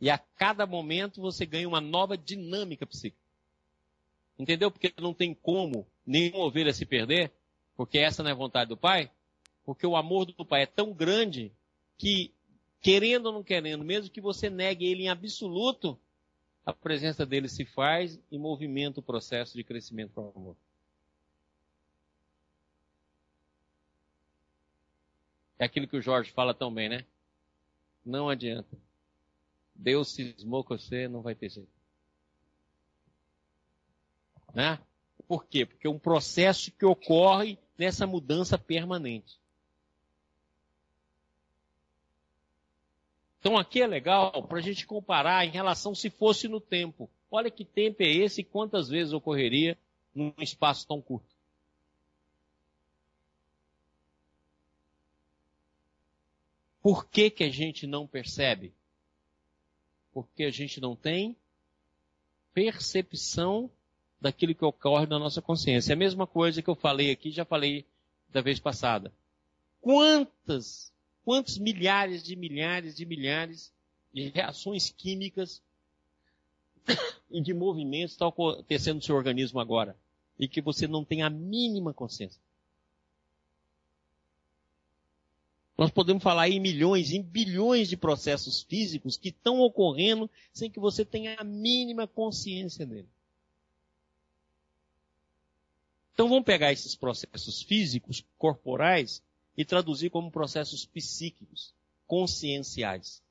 E a cada momento você ganha uma nova dinâmica psíquica. Entendeu? Porque não tem como nenhuma ovelha se perder, porque essa não é vontade do Pai. Porque o amor do Pai é tão grande que querendo ou não querendo, mesmo que você negue ele em absoluto, a presença dele se faz e movimenta o processo de crescimento para o amor. É aquilo que o Jorge fala tão bem, né? Não adianta. Deus cismou com você, não vai ter jeito. Né? Por quê? Porque é um processo que ocorre nessa mudança permanente. Então aqui é legal para a gente comparar em relação se fosse no tempo. Olha que tempo é esse e quantas vezes ocorreria num espaço tão curto. Por que, que a gente não percebe? Porque a gente não tem percepção daquilo que ocorre na nossa consciência. É a mesma coisa que eu falei aqui, já falei da vez passada. Quantas quantos milhares de milhares de milhares de reações químicas e de movimentos estão acontecendo no seu organismo agora e que você não tem a mínima consciência. Nós podemos falar em milhões, em bilhões de processos físicos que estão ocorrendo sem que você tenha a mínima consciência dele. Então vamos pegar esses processos físicos, corporais, e traduzir como processos psíquicos, conscienciais.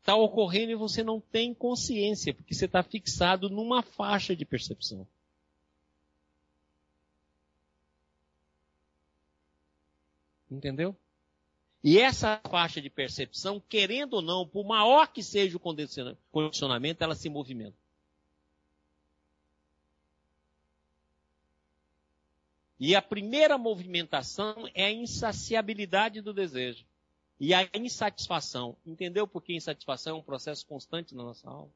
Está ocorrendo e você não tem consciência, porque você está fixado numa faixa de percepção. Entendeu? E essa faixa de percepção, querendo ou não, por maior que seja o condicionamento, ela se movimenta. E a primeira movimentação é a insaciabilidade do desejo. E a insatisfação. Entendeu por que insatisfação é um processo constante na nossa alma?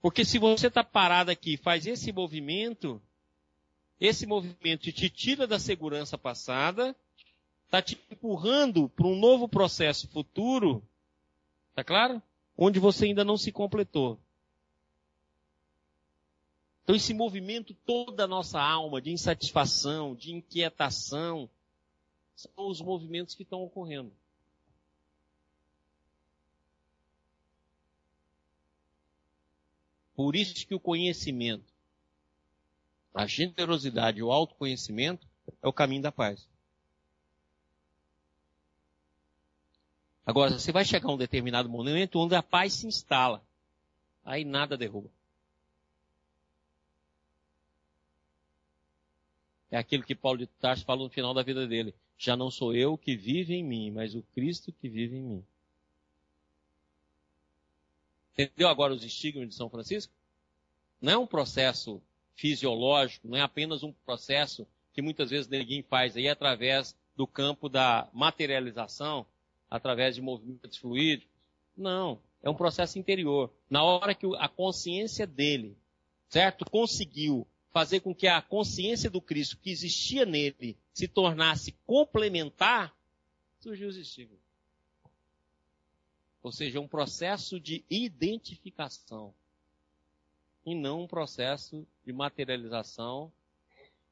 Porque se você está parado aqui faz esse movimento, esse movimento te tira da segurança passada, está te empurrando para um novo processo futuro, tá claro? Onde você ainda não se completou. Então, esse movimento toda a nossa alma de insatisfação, de inquietação, são os movimentos que estão ocorrendo. Por isso que o conhecimento, a generosidade o autoconhecimento é o caminho da paz. Agora, você vai chegar a um determinado momento onde a paz se instala. Aí nada derruba. É aquilo que Paulo de Tarso fala no final da vida dele. Já não sou eu que vive em mim, mas o Cristo que vive em mim. Entendeu agora os estigmas de São Francisco? Não é um processo fisiológico, não é apenas um processo que muitas vezes ninguém faz aí através do campo da materialização através de movimentos fluídicos. Não, é um processo interior. Na hora que a consciência dele, certo, conseguiu fazer com que a consciência do Cristo que existia nele se tornasse complementar, surgiu os estímulos. Ou seja, um processo de identificação e não um processo de materialização,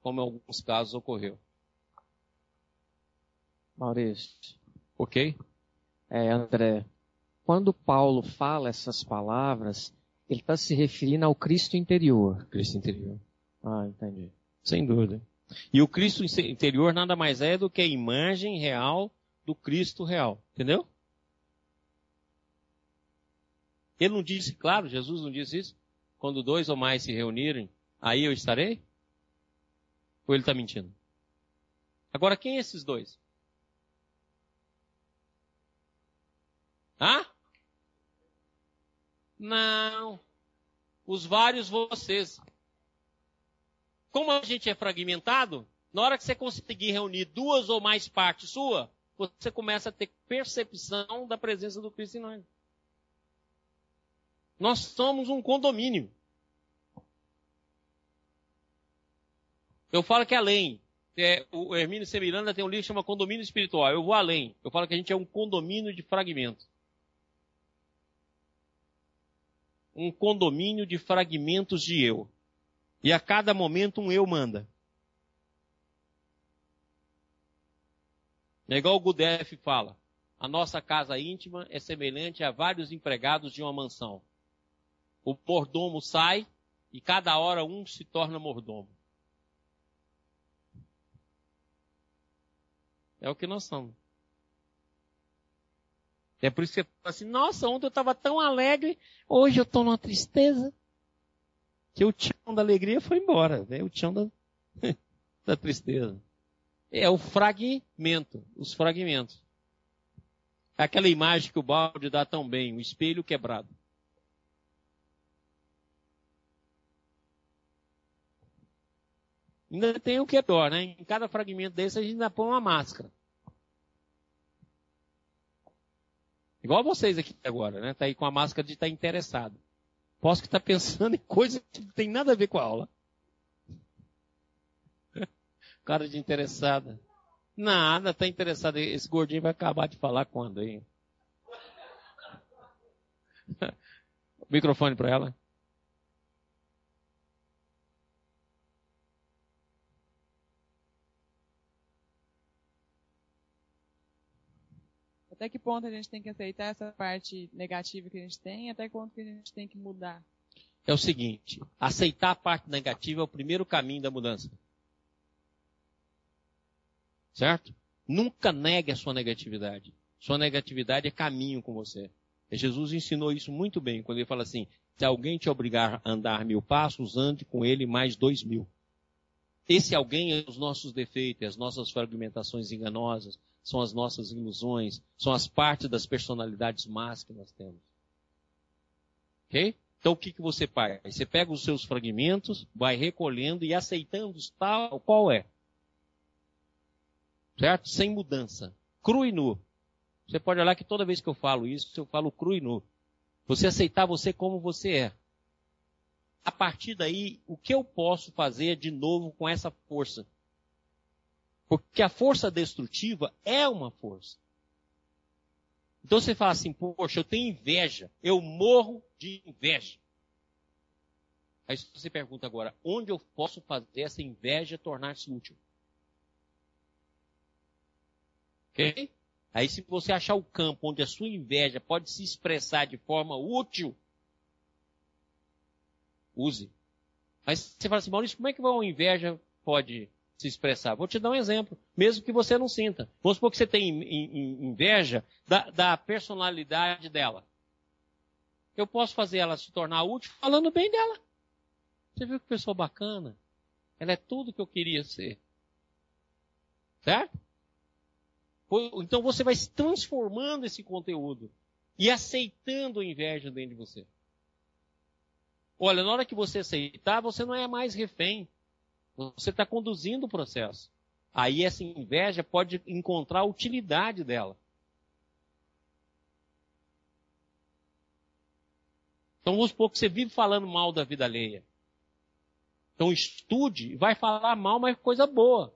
como em alguns casos ocorreu. Maurício. Ok? É, André, quando Paulo fala essas palavras, ele está se referindo ao Cristo interior. Cristo interior. Ah, entendi. Sem dúvida. E o Cristo interior nada mais é do que a imagem real do Cristo real. Entendeu? Ele não disse, claro, Jesus não disse isso. Quando dois ou mais se reunirem, aí eu estarei? Ou ele está mentindo? Agora, quem é esses dois? Hã? Não. Os vários vocês. Como a gente é fragmentado, na hora que você conseguir reunir duas ou mais partes sua, você começa a ter percepção da presença do Cristo em nós. Nós somos um condomínio. Eu falo que além. É, o Hermínio C. Miranda tem um livro que chama Condomínio Espiritual. Eu vou além. Eu falo que a gente é um condomínio de fragmentos. Um condomínio de fragmentos de eu. E a cada momento um eu manda. É igual o Gudef fala. A nossa casa íntima é semelhante a vários empregados de uma mansão. O mordomo sai e cada hora um se torna mordomo. É o que nós somos. É por isso que você fala assim, nossa, ontem eu estava tão alegre, hoje eu estou numa tristeza. Que o tchão da alegria foi embora, né? o tchão da, da tristeza. É o fragmento, os fragmentos. É aquela imagem que o balde dá tão bem, o espelho quebrado. Ainda tem o que é pior, né? Em cada fragmento desse a gente ainda põe uma máscara. Igual vocês aqui agora, né? Tá aí com a máscara de estar tá interessado. Posso que tá pensando em coisa que não tem nada a ver com a aula. Cara de interessada. Nada, tá interessado. Esse gordinho vai acabar de falar quando, hein? Microfone para ela. Até que ponto a gente tem que aceitar essa parte negativa que a gente tem, até que ponto que a gente tem que mudar? É o seguinte, aceitar a parte negativa é o primeiro caminho da mudança. Certo? Nunca negue a sua negatividade. Sua negatividade é caminho com você. E Jesus ensinou isso muito bem, quando ele fala assim, se alguém te obrigar a andar mil passos, ande com ele mais dois mil. Esse alguém é os nossos defeitos, as nossas fragmentações enganosas, são as nossas ilusões, são as partes das personalidades más que nós temos. Ok? Então o que, que você faz? Você pega os seus fragmentos, vai recolhendo e aceitando tal qual é. Certo? Sem mudança. Cru e nu. Você pode olhar que toda vez que eu falo isso, eu falo cru e nu. Você aceitar você como você é. A partir daí, o que eu posso fazer de novo com essa força? Porque a força destrutiva é uma força. Então você fala assim, poxa, eu tenho inveja, eu morro de inveja. Aí você pergunta agora, onde eu posso fazer essa inveja tornar-se útil? Ok? Aí se você achar o campo onde a sua inveja pode se expressar de forma útil, use. Mas você fala assim, Maurício, como é que uma inveja pode se expressar. Vou te dar um exemplo, mesmo que você não sinta. Vamos supor que você tem inveja da, da personalidade dela. Eu posso fazer ela se tornar útil falando bem dela. Você viu que pessoa bacana? Ela é tudo que eu queria ser. Certo? Então você vai se transformando esse conteúdo e aceitando a inveja dentro de você. Olha, na hora que você aceitar, você não é mais refém. Você está conduzindo o processo. Aí essa inveja pode encontrar a utilidade dela. Então vamos supor que você vive falando mal da vida alheia. Então estude e vai falar mal, mas coisa boa.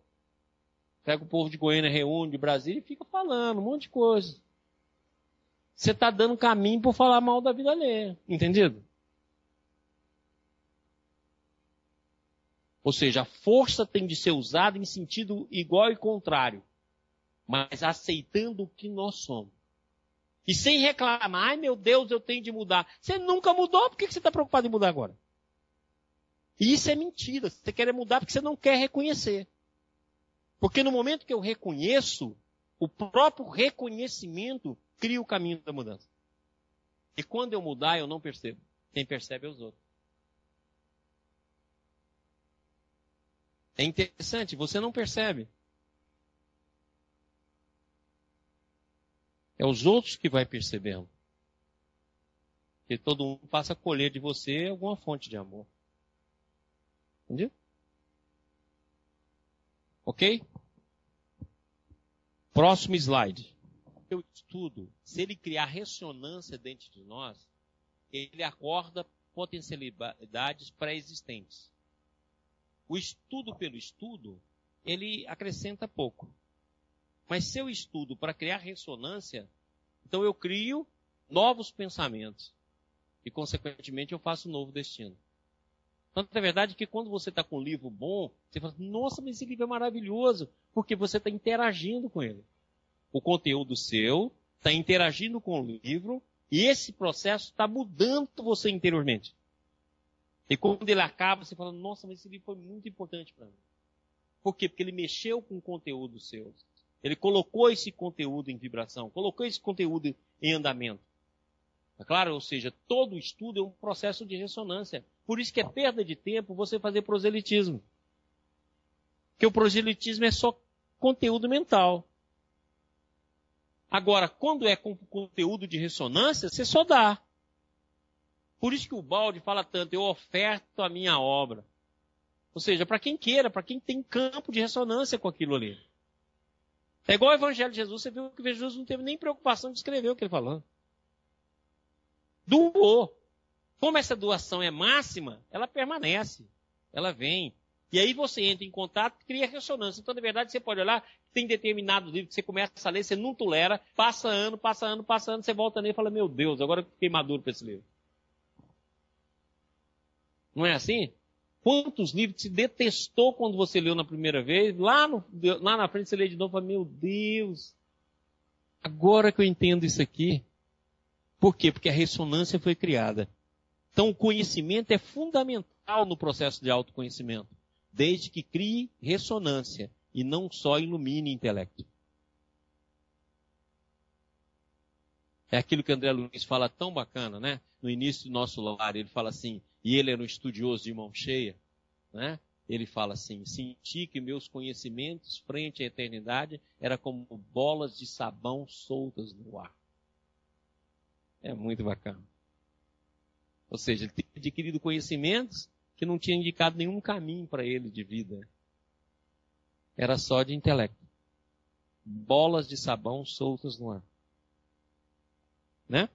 Pega o povo de Goiânia, reúne de Brasília e fica falando um monte de coisa. Você está dando caminho por falar mal da vida alheia. Entendido? Ou seja, a força tem de ser usada em sentido igual e contrário, mas aceitando o que nós somos. E sem reclamar, ai meu Deus, eu tenho de mudar. Você nunca mudou, por que você está preocupado em mudar agora? E isso é mentira. Você quer mudar porque você não quer reconhecer. Porque no momento que eu reconheço, o próprio reconhecimento cria o caminho da mudança. E quando eu mudar, eu não percebo. Quem percebe é os outros. É interessante, você não percebe. É os outros que vai percebendo. Porque todo mundo passa a colher de você alguma fonte de amor. Entendeu? Ok? Próximo slide. O estudo, se ele criar ressonância dentro de nós, ele acorda potencialidades pré-existentes. O estudo pelo estudo, ele acrescenta pouco. Mas se eu estudo para criar ressonância, então eu crio novos pensamentos. E, consequentemente, eu faço um novo destino. Tanto é verdade que quando você está com um livro bom, você fala, nossa, mas esse livro é maravilhoso, porque você está interagindo com ele. O conteúdo seu está interagindo com o livro, e esse processo está mudando você interiormente. E quando ele acaba, você fala, nossa, mas esse livro foi muito importante para mim. Por quê? Porque ele mexeu com o conteúdo seu. Ele colocou esse conteúdo em vibração, colocou esse conteúdo em andamento. É claro? Ou seja, todo estudo é um processo de ressonância. Por isso que é perda de tempo você fazer proselitismo. Porque o proselitismo é só conteúdo mental. Agora, quando é com conteúdo de ressonância, você só dá. Por isso que o balde fala tanto, eu oferto a minha obra. Ou seja, para quem queira, para quem tem campo de ressonância com aquilo ali. É igual o Evangelho de Jesus, você viu que Jesus não teve nem preocupação de escrever o que ele falou. Doou. Como essa doação é máxima, ela permanece. Ela vem. E aí você entra em contato cria ressonância. Então, na verdade, você pode olhar, tem determinado livro que você começa a ler, você não tolera, passa ano, passa ano, passa ano, você volta nele e fala, meu Deus, agora eu fiquei maduro para esse livro. Não é assim? Quantos livros você detestou quando você leu na primeira vez? Lá, no, lá na frente você lê de novo e fala, meu Deus, agora que eu entendo isso aqui. Por quê? Porque a ressonância foi criada. Então o conhecimento é fundamental no processo de autoconhecimento, desde que crie ressonância e não só ilumine intelecto. É aquilo que André Luiz fala tão bacana, né? No início do nosso lar, ele fala assim, e ele era um estudioso de mão cheia, né? Ele fala assim: senti que meus conhecimentos frente à eternidade era como bolas de sabão soltas no ar. É muito bacana. Ou seja, ele tinha adquirido conhecimentos que não tinha indicado nenhum caminho para ele de vida. Era só de intelecto. Bolas de sabão soltas no ar. Né?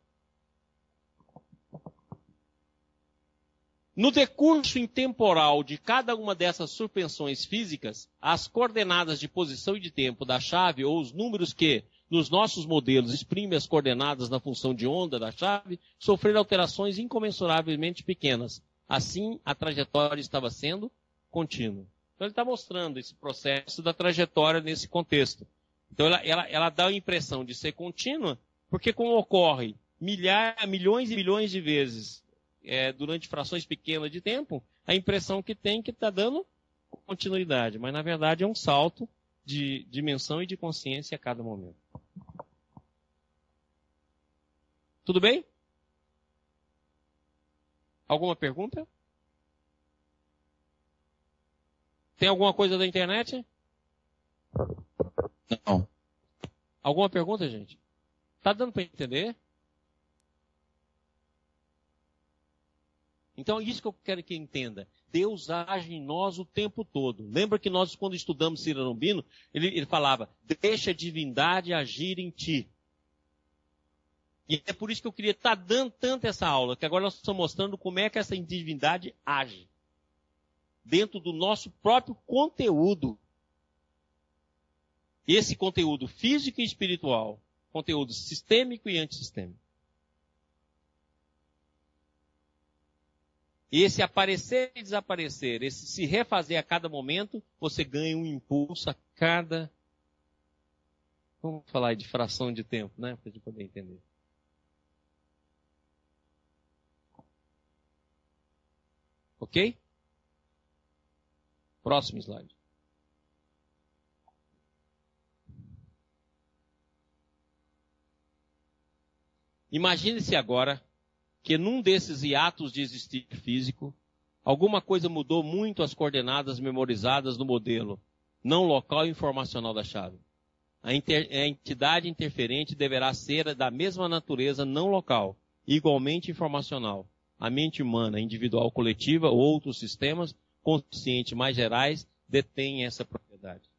No decurso intemporal de cada uma dessas suspensões físicas, as coordenadas de posição e de tempo da chave, ou os números que, nos nossos modelos, exprimem as coordenadas na função de onda da chave, sofreram alterações incomensuravelmente pequenas. Assim, a trajetória estava sendo contínua. Então, ele está mostrando esse processo da trajetória nesse contexto. Então, ela, ela, ela dá a impressão de ser contínua, porque como ocorre milhares, milhões e milhões de vezes é, durante frações pequenas de tempo, a impressão que tem que está dando continuidade. Mas na verdade é um salto de dimensão e de consciência a cada momento. Tudo bem? Alguma pergunta? Tem alguma coisa da internet? Não. Alguma pergunta, gente? Tá dando para entender? Então, isso que eu quero que entenda. Deus age em nós o tempo todo. Lembra que nós, quando estudamos Ciro ele, ele falava, deixa a divindade agir em ti. E é por isso que eu queria estar dando tanto essa aula, que agora nós estamos mostrando como é que essa divindade age. Dentro do nosso próprio conteúdo. Esse conteúdo físico e espiritual. Conteúdo sistêmico e antissistêmico. Esse aparecer e desaparecer, esse se refazer a cada momento, você ganha um impulso a cada. Vamos falar de fração de tempo, né? Para a gente poder entender. Ok? Próximo slide. Imagine-se agora que num desses hiatos de existir físico, alguma coisa mudou muito as coordenadas memorizadas no modelo, não local e informacional da chave. A, inter, a entidade interferente deverá ser da mesma natureza não local, igualmente informacional. A mente humana, individual, coletiva ou outros sistemas conscientes mais gerais detêm essa propriedade.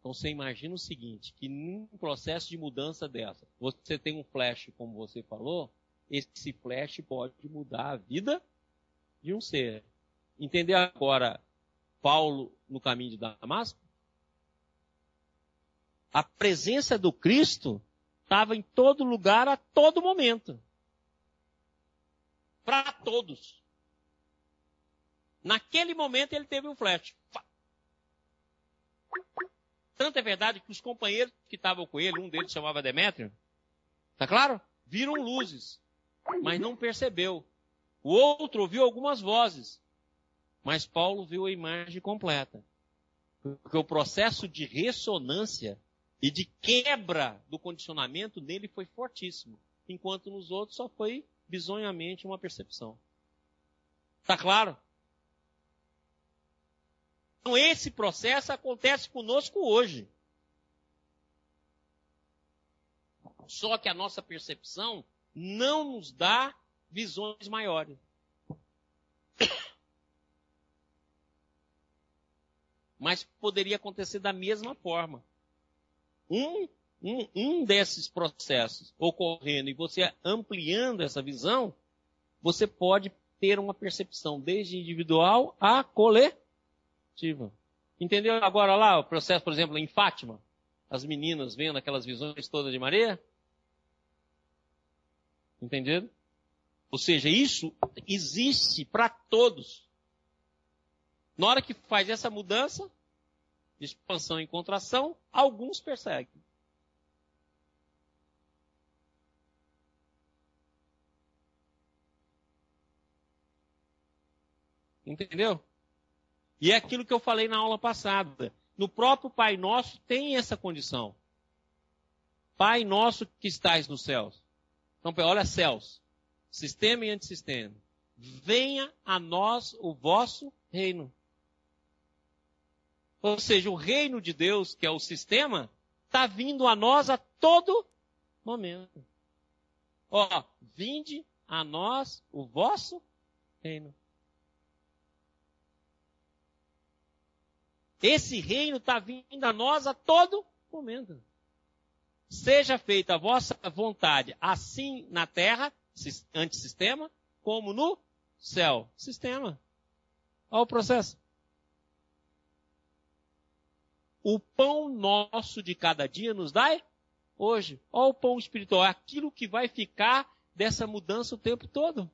Então você imagina o seguinte, que num processo de mudança dessa, você tem um flash, como você falou, esse flash pode mudar a vida de um ser. Entender agora Paulo no caminho de Damasco? A presença do Cristo estava em todo lugar a todo momento. Para todos. Naquele momento ele teve um flash. Tanto é verdade que os companheiros que estavam com ele, um deles chamava Demétrio, tá claro? Viram luzes mas não percebeu. O outro ouviu algumas vozes, mas Paulo viu a imagem completa. Porque o processo de ressonância e de quebra do condicionamento nele foi fortíssimo, enquanto nos outros só foi bizonhamente uma percepção. Tá claro? Então esse processo acontece conosco hoje. Só que a nossa percepção não nos dá visões maiores. Mas poderia acontecer da mesma forma. Um, um, um desses processos ocorrendo e você ampliando essa visão, você pode ter uma percepção desde individual a coletiva. Entendeu agora lá o processo, por exemplo, em Fátima? As meninas vendo aquelas visões todas de Maria? Entenderam? Ou seja, isso existe para todos. Na hora que faz essa mudança, de expansão e contração, alguns perseguem. Entendeu? E é aquilo que eu falei na aula passada. No próprio Pai Nosso tem essa condição. Pai Nosso que estás nos céus. Então, olha céus, sistema e antissistema. Venha a nós o vosso reino. Ou seja, o reino de Deus, que é o sistema, está vindo a nós a todo momento. Ó, vinde a nós o vosso reino. Esse reino está vindo a nós a todo momento. Seja feita a vossa vontade, assim na terra, antissistema, como no céu, sistema. Olha o processo. O pão nosso de cada dia nos dai hoje. Olha o pão espiritual, é aquilo que vai ficar dessa mudança o tempo todo.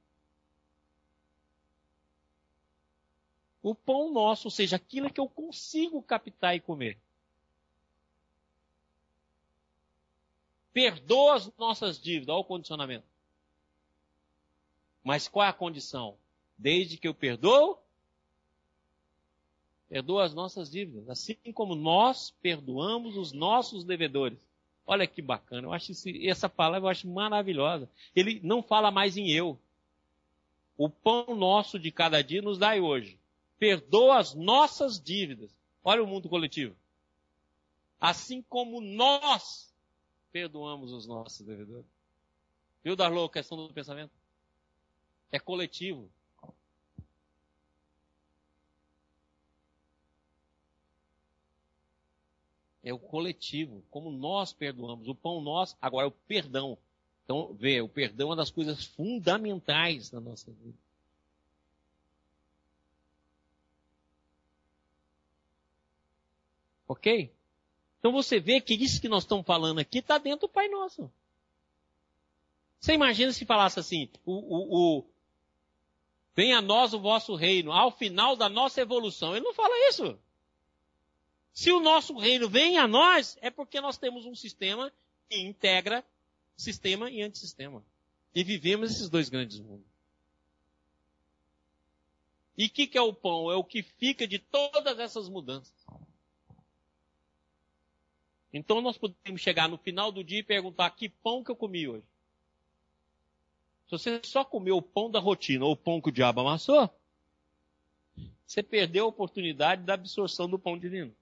O pão nosso, ou seja, aquilo que eu consigo captar e comer. Perdoa as nossas dívidas, olha o condicionamento. Mas qual é a condição? Desde que eu perdoo, perdoa as nossas dívidas, assim como nós perdoamos os nossos devedores. Olha que bacana, eu acho essa palavra eu acho maravilhosa. Ele não fala mais em eu. O pão nosso de cada dia nos dai hoje. Perdoa as nossas dívidas. Olha o mundo coletivo. Assim como nós perdoamos os nossos devedores. Viu, Darlô, a questão do pensamento? É coletivo. É o coletivo, como nós perdoamos. O pão nós, agora é o perdão. Então, vê, o perdão é uma das coisas fundamentais na nossa vida. Ok? Então você vê que isso que nós estamos falando aqui está dentro do Pai Nosso. Você imagina se falasse assim, o, o, o, venha a nós o vosso reino, ao final da nossa evolução. Ele não fala isso. Se o nosso reino vem a nós, é porque nós temos um sistema que integra sistema e antissistema. E vivemos esses dois grandes mundos. E o que, que é o pão? É o que fica de todas essas mudanças. Então nós podemos chegar no final do dia e perguntar que pão que eu comi hoje. Se você só comeu o pão da rotina ou o pão que o diabo amassou, você perdeu a oportunidade da absorção do pão divino.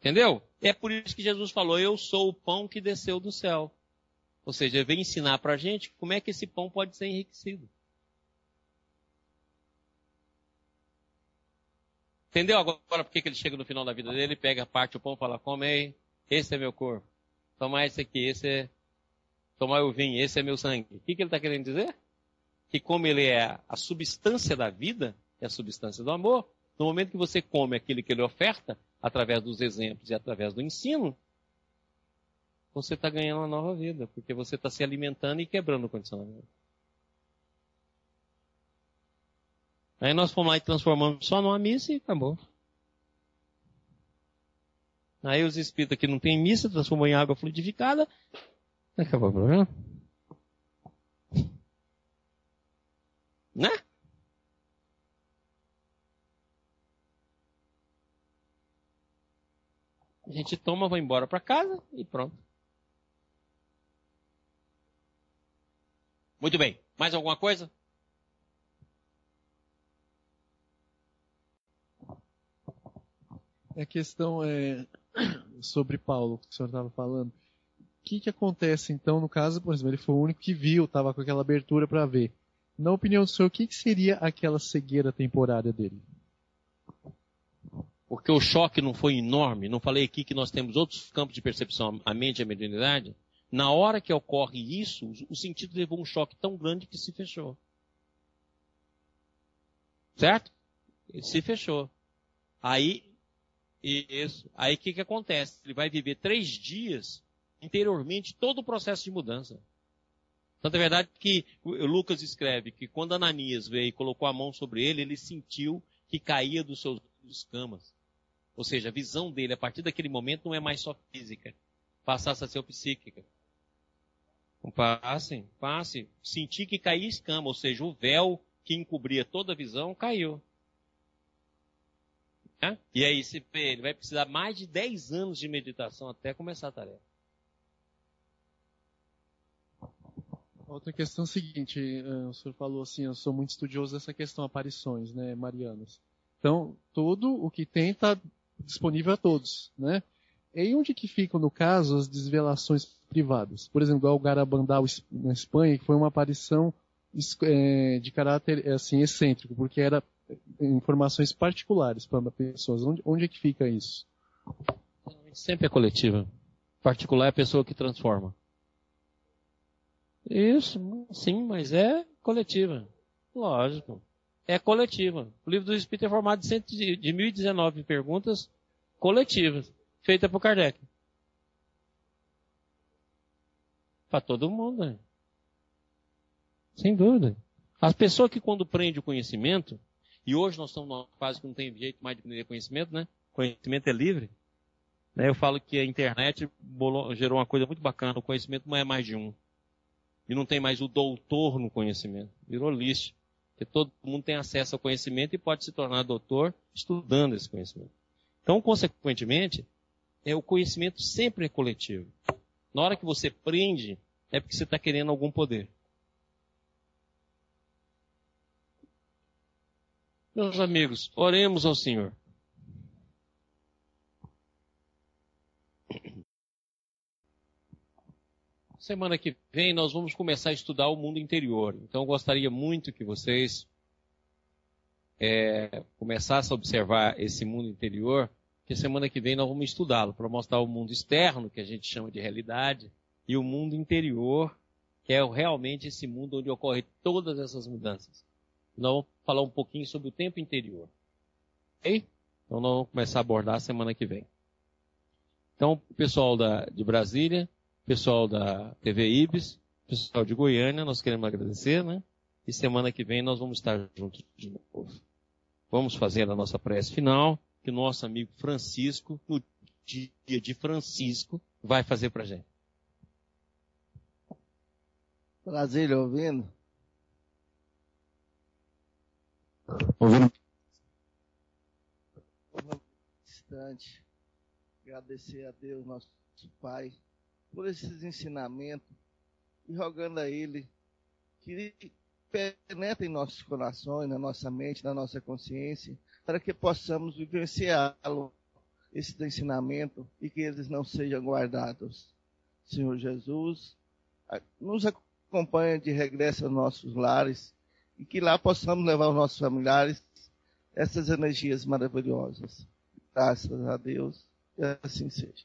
Entendeu? É por isso que Jesus falou: Eu sou o pão que desceu do céu. Ou seja, ele vem ensinar para a gente como é que esse pão pode ser enriquecido. Entendeu agora por que ele chega no final da vida dele, pega, parte o pão e fala, come aí, esse é meu corpo. Toma esse aqui, esse é... Toma o vinho, esse é meu sangue. O que, que ele está querendo dizer? Que como ele é a substância da vida, é a substância do amor, no momento que você come aquilo que ele oferta, através dos exemplos e através do ensino, você está ganhando uma nova vida, porque você está se alimentando e quebrando o condicionamento. Aí nós fomos lá e transformamos só numa missa e acabou. Aí os espíritos que não tem missa transformou em água fluidificada. Acabou o problema. Né? A gente toma, vai embora para casa e pronto. Muito bem. Mais alguma coisa? A questão é sobre Paulo, que o senhor estava falando. O que, que acontece então no caso, por exemplo, ele foi o único que viu, estava com aquela abertura para ver. Na opinião do senhor, o que, que seria aquela cegueira temporária dele? Porque o choque não foi enorme. Não falei aqui que nós temos outros campos de percepção, a mente e a mediunidade. Na hora que ocorre isso, o sentido levou um choque tão grande que se fechou. Certo? Ele se fechou. Aí isso. Aí o que, que acontece? Ele vai viver três dias interiormente todo o processo de mudança. Tanto é verdade que Lucas escreve que quando Ananias veio e colocou a mão sobre ele, ele sentiu que caía dos seus escamas. Ou seja, a visão dele a partir daquele momento não é mais só física, passasse a ser psíquica. Passe, passe, sentir que caía escama, ou seja, o véu que encobria toda a visão caiu. Né? E aí se ele vai precisar mais de 10 anos de meditação até começar a tarefa. Outra questão é a seguinte, eh, o senhor falou assim, eu sou muito estudioso dessa questão, aparições, né, marianas. Então, tudo o que tem está disponível a todos, né? E onde que ficam, no caso, as desvelações privadas? Por exemplo, o Garabandal na Espanha, que foi uma aparição é, de caráter assim excêntrico, porque era informações particulares para pessoas. Onde, onde é que fica isso? Sempre é coletiva. Particular é a pessoa que transforma. Isso, sim, mas é coletiva. Lógico. É coletiva. O livro do Espírito é formado de, cento, de, de 1019 perguntas coletivas, feitas por Kardec. Para todo mundo, né? Sem dúvida. As pessoas que quando prende o conhecimento, e hoje nós estamos numa fase que não tem jeito mais de aprender conhecimento, né? Conhecimento é livre. Né? Eu falo que a internet gerou uma coisa muito bacana. O conhecimento não é mais de um. E não tem mais o doutor no conhecimento. Virou lixo. Porque todo mundo tem acesso ao conhecimento e pode se tornar doutor estudando esse conhecimento. Então, consequentemente, é, o conhecimento sempre é coletivo. Na hora que você prende, é porque você está querendo algum poder. Meus amigos, oremos ao Senhor. semana que vem nós vamos começar a estudar o mundo interior. Então eu gostaria muito que vocês é, começassem a observar esse mundo interior, que semana que vem nós vamos estudá-lo para mostrar o mundo externo, que a gente chama de realidade, e o mundo interior, que é realmente esse mundo onde ocorrem todas essas mudanças. Nós vamos falar um pouquinho sobre o tempo interior. Ok? Então nós vamos começar a abordar semana que vem. Então, pessoal da, de Brasília, pessoal da TV Ibis, pessoal de Goiânia, nós queremos agradecer, né? E semana que vem nós vamos estar juntos de novo. Vamos fazer a nossa prece final, que o nosso amigo Francisco, no dia de Francisco, vai fazer pra gente. Brasília ouvindo? Ouvindo? Instante, agradecer a Deus, nosso Pai, por esses ensinamentos e rogando a Ele que penetre em nossos corações, na nossa mente, na nossa consciência, para que possamos vivenciá-lo, esse ensinamento, e que eles não sejam guardados. Senhor Jesus, nos acompanha de regresso aos nossos lares e que lá possamos levar aos nossos familiares essas energias maravilhosas. Graças a Deus e assim seja.